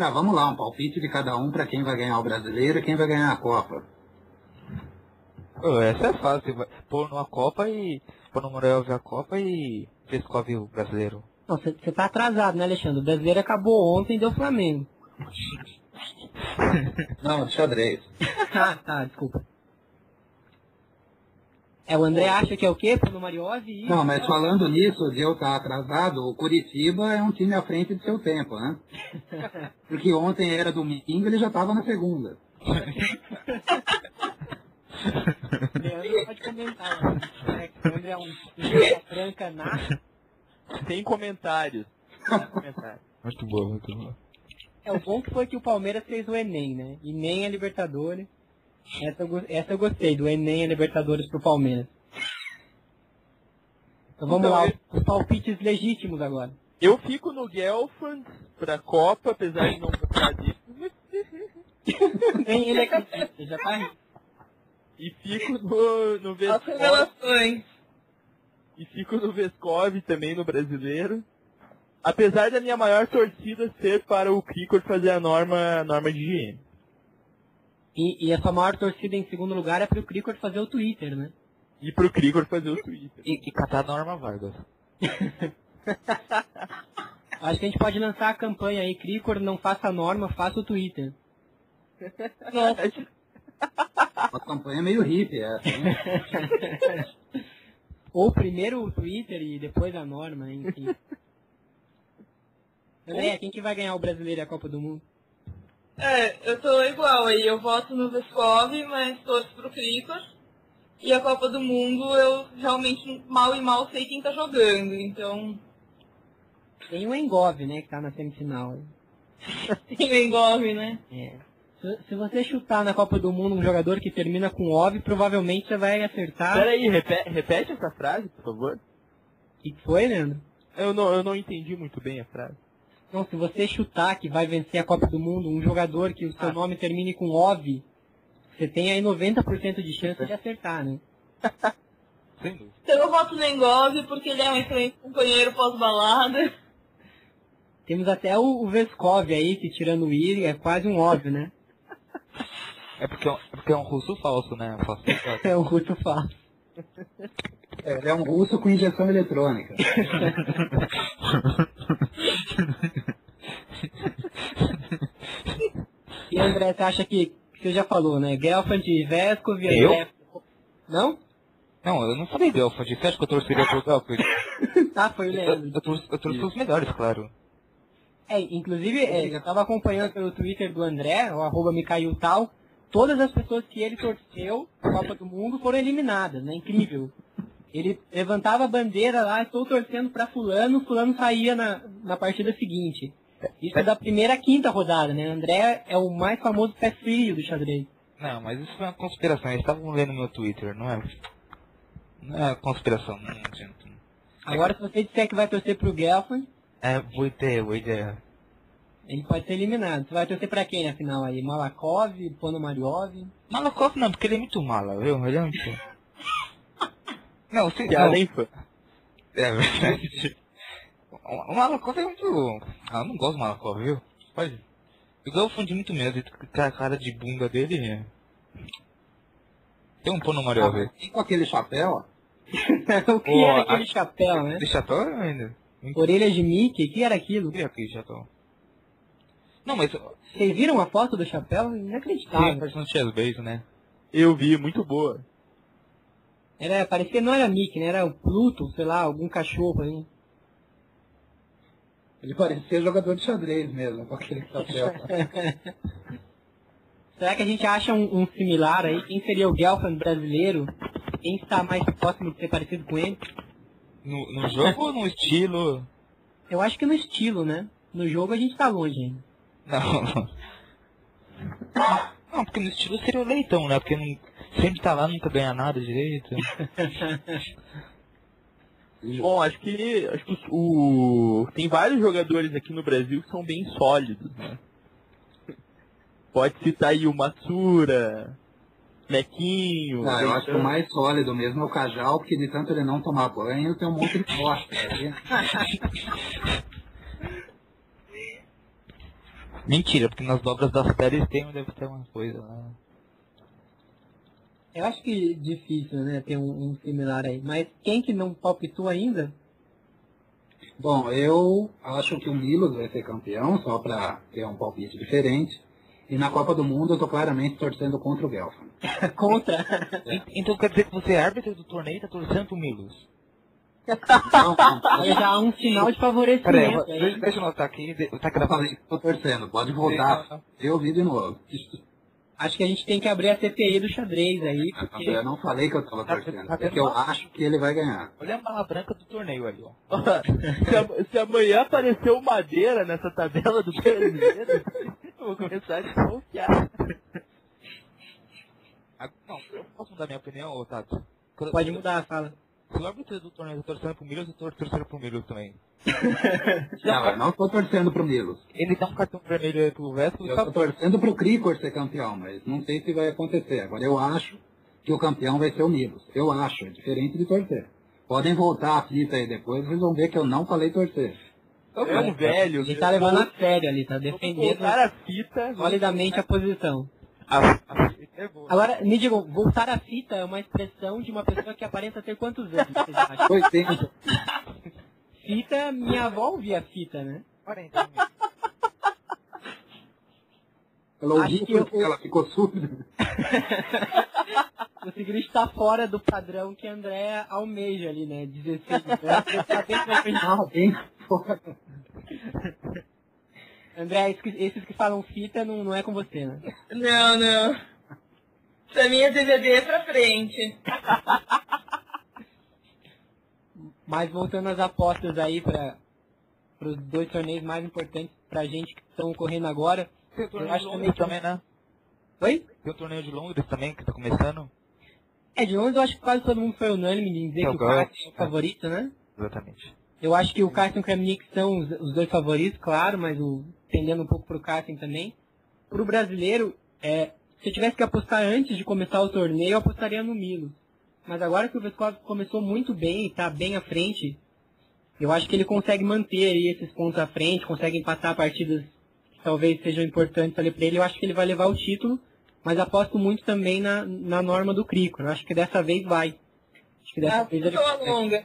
Ah, vamos lá, um palpite de cada um para quem vai ganhar o brasileiro e quem vai ganhar a Copa. Essa é fácil. vai Pôr numa Copa e. Pôr no Morel ver a Copa e. Vescove o brasileiro. Não, você tá atrasado, né, Alexandre? O brasileiro acabou ontem e deu Flamengo. (laughs) Não, xadrez. (laughs) ah, tá, desculpa. É, o André acha que é o quê? Pro Mariose e... Não, mas falando nisso, de eu estar atrasado, o Curitiba é um time à frente do seu tempo, né? (laughs) Porque ontem era domingo ele já estava na segunda. Leandro pode comentar. né? O André é um franca. Sem comentários. Sem comentários. Muito boa, muito boa. É, o bom que foi que o Palmeiras fez o Enem, né? Enem é Libertadores. Essa eu, essa eu gostei, do Enem é Libertadores pro Palmeiras. Então vamos Então, lá, eu- os palpites legítimos agora. Eu fico no Gelfand pra Copa, apesar de não gostar disso. (laughs) Nem ele acredita, já tá rindo. E fico no, no Vescov. E fico no Vescov também no brasileiro. Apesar da minha maior torcida ser para o Krikor fazer a norma, a norma de higiene. E, e a sua maior torcida em segundo lugar é pro Cricor fazer o Twitter, né? E pro Krigor fazer o Twitter. E, e catar a Norma Vargas. (laughs) Acho que a gente pode lançar a campanha aí, Cricor, não faça a norma, faça o Twitter. (laughs) Uma campanha meio hippie essa, (laughs) hein? Ou primeiro o Twitter e depois a norma, enfim. André, quem que vai ganhar o brasileiro e a Copa do Mundo? É, eu tô igual aí, eu voto no Vescov, mas torço pro Krikor. E a Copa do Mundo eu realmente mal e mal sei quem tá jogando, então Tem o Engov, né, que tá na semifinal. (laughs) tem o Engov, né? É. Se, se você chutar na Copa do Mundo um jogador que termina com OV, provavelmente você vai acertar. Peraí, repete, repete essa frase, por favor. O que que foi, Leandro? Eu não, eu não entendi muito bem a frase. Não, se você chutar que vai vencer a Copa do Mundo um jogador que o seu Ah. nome termine com OV, você tem aí 90% de chance de acertar, né? (laughs) Sem dúvida. Então eu voto no Engov porque ele é um excelente companheiro pós-balada. Temos até o, o Veskov aí, que tirando o I, é quase um óbvio, né? É porque, é um- é porque é um russo falso, né? (laughs) Um falsificado. É o russo fácil. É, ele é um russo com injeção eletrônica. (laughs) E André, você acha que, que você já falou, né? Gelfand, Veskov, Eu? André... Não? Não, eu não falei Delfand. Você acha que eu torceria pro Delfand? (laughs) Ah, foi o Eu, Leandro. eu, torço, eu torço pros melhores, claro. É, inclusive, é, eu tava acompanhando pelo Twitter do André, o arroba me caiu tal, todas as pessoas que ele torceu na Copa do Mundo foram eliminadas, né? Incrível. Ele levantava a bandeira lá, estou torcendo pra fulano, fulano saía na, na partida seguinte. Isso é da primeira à quinta rodada, né? André é o mais famoso pé frio do xadrez. Não, mas isso é uma conspiração. Eles estavam lendo meu Twitter, não é? Não é conspiração, não adianta. Agora, se você disser que vai torcer pro Gelfand, É, boa ideia, boa ideia. ele pode ser eliminado. Você vai torcer pra quem na final aí? Malakov, Ponomariov? Malakov não, porque ele é muito mala, viu? Ele é muito... (laughs) Não, sim, Que não. É verdade. O Malakov é muito... Ah, eu não gosto do Malakov, viu? Pode. Eu gosto de muito medo. A cara de bunda dele é... Tem um pôr no Mario Ah, ver. e com aquele chapéu, ó, (laughs) o que Pô, era aquele a- chapéu, né? Deixa só ainda. Orelha de Mickey, o que era aquilo? Queria aqui, já tô. Não, mas... Vocês viram a foto do chapéu? Tá, Inacreditável. parece um chess base, né? Eu vi, muito boa. Era, parecia que não era Mickey, né? Era o Pluto, sei lá, algum cachorro aí. Ele parecia jogador de xadrez mesmo, com aquele chapéu. (laughs) Será que a gente acha um, um similar aí? Quem seria o Gelfand brasileiro? Quem está mais próximo de ser parecido com ele? No, no jogo ou no estilo? Eu acho que no estilo, né? No jogo a gente tá longe ainda. Não. Não, porque no estilo seria o leitão, né? Porque não, sempre tá lá, nunca ganha nada direito. (laughs) Bom, acho que, acho que o, tem vários jogadores aqui no Brasil que são bem sólidos, né? Pode citar aí o Matsura, Mequinho. Ah, eu acho que o mais sólido mesmo é o Cajal, porque de tanto ele não tomar banho, tem um monte de costa. (laughs) Mentira, porque nas dobras das séries tem, deve ter uma coisa lá. Eu acho que difícil, né? Ter um, um similar aí. Mas quem que não palpitou ainda? Bom, eu acho que o Milos vai ser campeão, só para ter um palpite diferente. E na Copa do Mundo eu tô claramente torcendo contra o Gelfand. (laughs) Contra. E- Então quer dizer que você é árbitro do torneio e tá torcendo pro Milos? Não, não, Aí já há um sinal de Peraí, favorecimento eu- aí. deixa, eu notar aqui, tá eu gravando. tô torcendo, pode voltar. Eu ouvi de novo. Acho que a gente tem que abrir a CPI do xadrez aí, (laughs) porque Eu não falei que eu tava Tá- torcendo, tá porque eu acho que ele vai ganhar. Olha a bala branca do torneio ali, ó. (laughs) se, a- se amanhã aparecer o Madeira nessa tabela do brasileiro, (laughs) eu vou começar a desconfiar. Não, eu posso mudar minha opinião, Tato? Pode mudar a fala. Se o árbitro do torneio tá torcendo pro Milos, eu tô torcendo pro Milos também. (laughs) Não, eu não tô torcendo pro Milos. Ele dá um cartão vermelho aí pro Vesco e Eu tá tô torcendo pro Krikor ser campeão, mas não sei se vai acontecer. Agora eu acho que o campeão vai ser o Milos. Eu acho, é diferente de torcer. Podem voltar a fita aí depois, vocês vão ver que eu não falei torcer. É um velho. Ele tá levando a sério ali, tá defendendo a fita. solidamente a posição. A, a. Agora, me digam, voltar à fita é uma expressão de uma pessoa que aparenta ter quantos anos, vocês acham? 80. Fita, minha avó ouvia fita, né? 40 minutos. Ela ouviu que eu- ela ficou surda. O Sigrid está fora do padrão que a Andréa almeja ali, né? 16 anos. Tá bem Ah, fora. André, esses que, esses que falam fita não, não é com você, né? Não, não. Pra mim é DVD pra frente. Mas voltando às apostas aí para os dois torneios mais importantes pra gente que estão ocorrendo agora. Tem o torneio acho de Londres que- também, né? Oi? Tem o torneio de Londres também, que tá começando. É, de Londres eu acho que quase todo mundo foi unânime em dizer É o que o Carson é o favorito, né? Exatamente. Eu acho que o Carson e o Kramnik são os, os dois favoritos, claro, mas o, tendendo um pouco pro Carson também. Pro brasileiro, é, se eu tivesse que apostar antes de começar o torneio, eu apostaria no Milo. Mas agora que o Veskov começou muito bem e tá bem à frente, eu acho que ele consegue manter aí esses pontos à frente, consegue empatar partidas que talvez sejam importantes ali pra ele. Eu acho que ele vai levar o título, mas aposto muito também na, na norma do Crico. Eu acho que dessa vez vai. Acho que dessa Ah, vez ele a longa.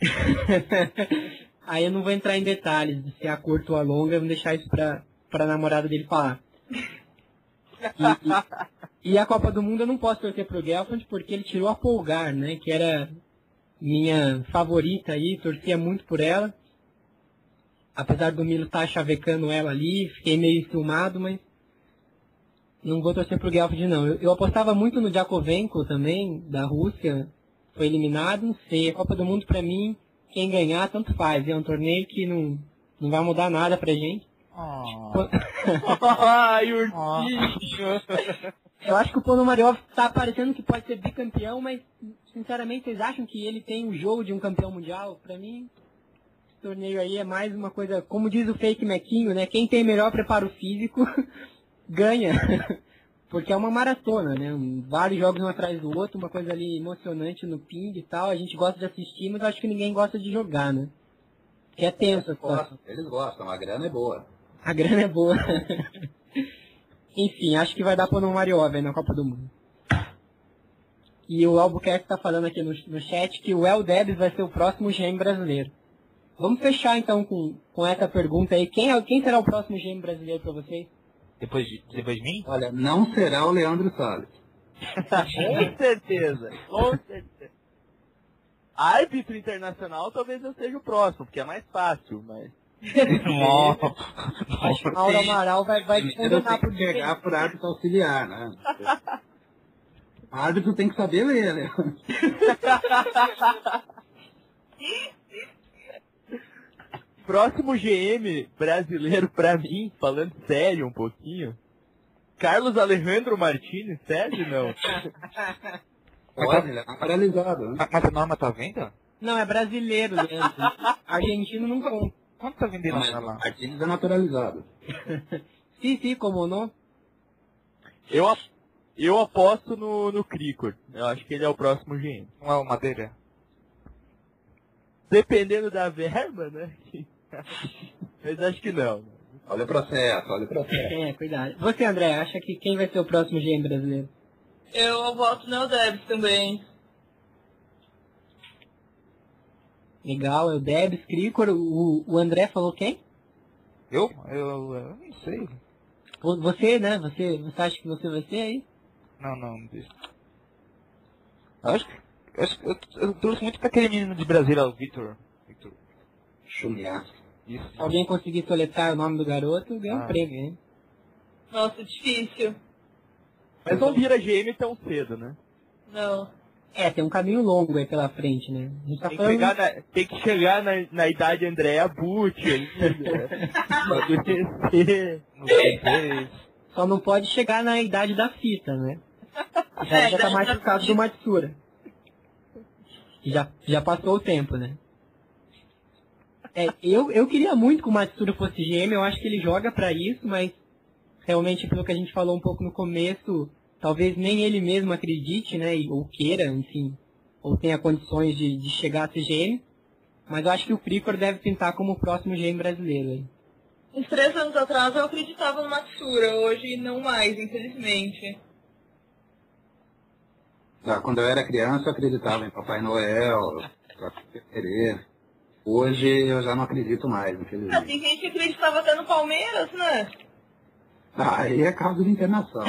(laughs) Aí eu não vou entrar em detalhes de se é a curta ou a longa, eu vou deixar isso pra, pra namorada dele falar. E, e- e a Copa do Mundo eu não posso torcer pro Gelfand porque ele tirou a Polgar, né? Que era minha favorita aí, torcia muito por ela. Apesar do Milo estar chavecando ela ali, fiquei meio enciumado, mas não vou torcer pro Gelfand não. Eu, eu apostava muito no Jakovenko também, da Rússia, foi eliminado, não sei. A Copa do Mundo pra mim, quem ganhar, tanto faz. É um torneio que não, não vai mudar nada pra gente. Oh. (laughs) Ai, ursinho. Eu acho que o Ponomariov tá parecendo que pode ser bicampeão, mas sinceramente vocês acham que ele tem o jogo de um campeão mundial? Pra mim, esse torneio aí é mais uma coisa, como diz o fake Mequinho, né? Quem tem melhor preparo físico (laughs) ganha. (laughs) Porque é uma maratona, né? Vários jogos um atrás do outro, uma coisa ali emocionante no ping e tal. A gente gosta de assistir, mas eu acho que ninguém gosta de jogar, né? Que é tenso situação. Gostam, Eles gostam, a grana é boa. A grana é boa. (laughs) Enfim, acho que vai dar para o Mariov aí na Copa do Mundo. E o Albuquerque tá falando aqui no, no chat que o El Debs vai ser o próximo GM brasileiro. Vamos fechar então com, com essa pergunta aí. Quem, é, quem será o próximo GM brasileiro para vocês? Depois, de, depois de mim? Olha, não será o Leandro Salles. Com certeza, com certeza. Árbitro internacional talvez eu seja o próximo, porque é mais fácil, mas. Acho que Mauro Amaral vai, vai te condenar tem por que pegar por árbitro auxiliar, né? O (laughs) árbitro tem que saber ler, né? (laughs) Próximo GM brasileiro pra mim, falando sério um pouquinho. Carlos Alejandro Martins, sério não? Pode, ele é paralisado, né? Mas mas a norma tá vendo? Não, é brasileiro. Argentino não conta. Quanto tá vendendo Mas lá? Martins é naturalizado. Sim, (laughs) sim, como não? Eu, eu aposto no, no Cricor. Eu acho que ele é o próximo GM. Não é o Madeira? Dependendo da verba, né? (laughs) Mas acho que não. Olha o processo, olha o processo. É, cuidado. Você, André, acha que quem vai ser o próximo GM brasileiro? Eu voto no Debs também. Legal, é o Debs, Cricor, o, o André falou quem? Eu? Eu, eu não sei. Vo- Você, né? Você, você acha que você vai ser aí? Não, não, não deixa. Eu acho que. Eu, acho eu, eu trouxe muito pra aquele menino de Brasília, o Victor. Victor. Isso. Se alguém conseguir soletrar o nome do garoto, ganha um Ah. prêmio, hein? Nossa, difícil. Mas não vira GM tão cedo, né? Não. É, tem um caminho longo aí pela frente, né? A gente tá Tem que falando... chegar na, tem que chegar na, na idade Andréa ainda. Não sei. Só não pode chegar na idade da fita, né? Já, já tá mais por causa do Matsura. Já, já passou o tempo, né? É, eu, eu queria muito que o Matsura fosse GM, eu acho que ele joga pra isso, mas realmente pelo que a gente falou um pouco no começo, talvez nem ele mesmo acredite, né? Ou queira, enfim, ou tenha condições de, de chegar a ser GM. Mas eu acho que o Cricor deve pintar como o próximo GM brasileiro. Uns três anos atrás eu acreditava no Matsura, hoje não mais, infelizmente. Ah, Quando eu era criança, eu acreditava em Papai Noel, Pereira. Hoje eu já não acredito mais, Ah, infelizmente. tem gente que acreditava até no Palmeiras, né? Ah, aí é causa de internação.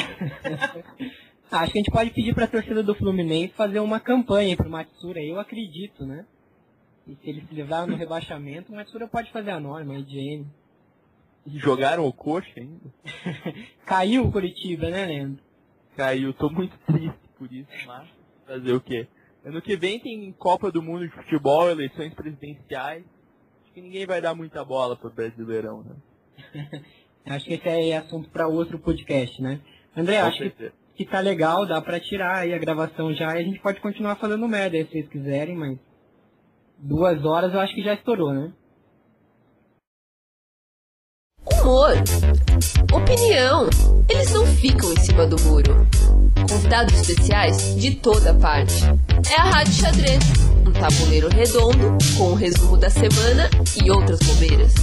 Ah, (laughs) Acho que a gente pode pedir pra torcida do Fluminense fazer uma campanha pro Matsura, eu acredito, né? E se ele se livrar no rebaixamento, o Matsura pode fazer a norma, a higiene. Jogaram o coxa ainda. (laughs) Caiu o Curitiba, né, Leandro? Caiu, tô muito triste por isso, mas fazer o quê? Ano que vem tem Copa do Mundo de Futebol, eleições presidenciais. Acho que ninguém vai dar muita bola pro Brasileirão, né? (laughs) Acho que esse é assunto para outro podcast, né? André, Com acho que, certeza. que tá legal, dá pra tirar aí a gravação já e a gente pode continuar falando merda aí, se vocês quiserem, mas duas horas eu acho que já estourou, né? Humor, opinião, eles não ficam em cima do muro. Convidados especiais de toda parte. É a Rádio Xadrez, um tabuleiro redondo com o resumo da semana e outras bobeiras.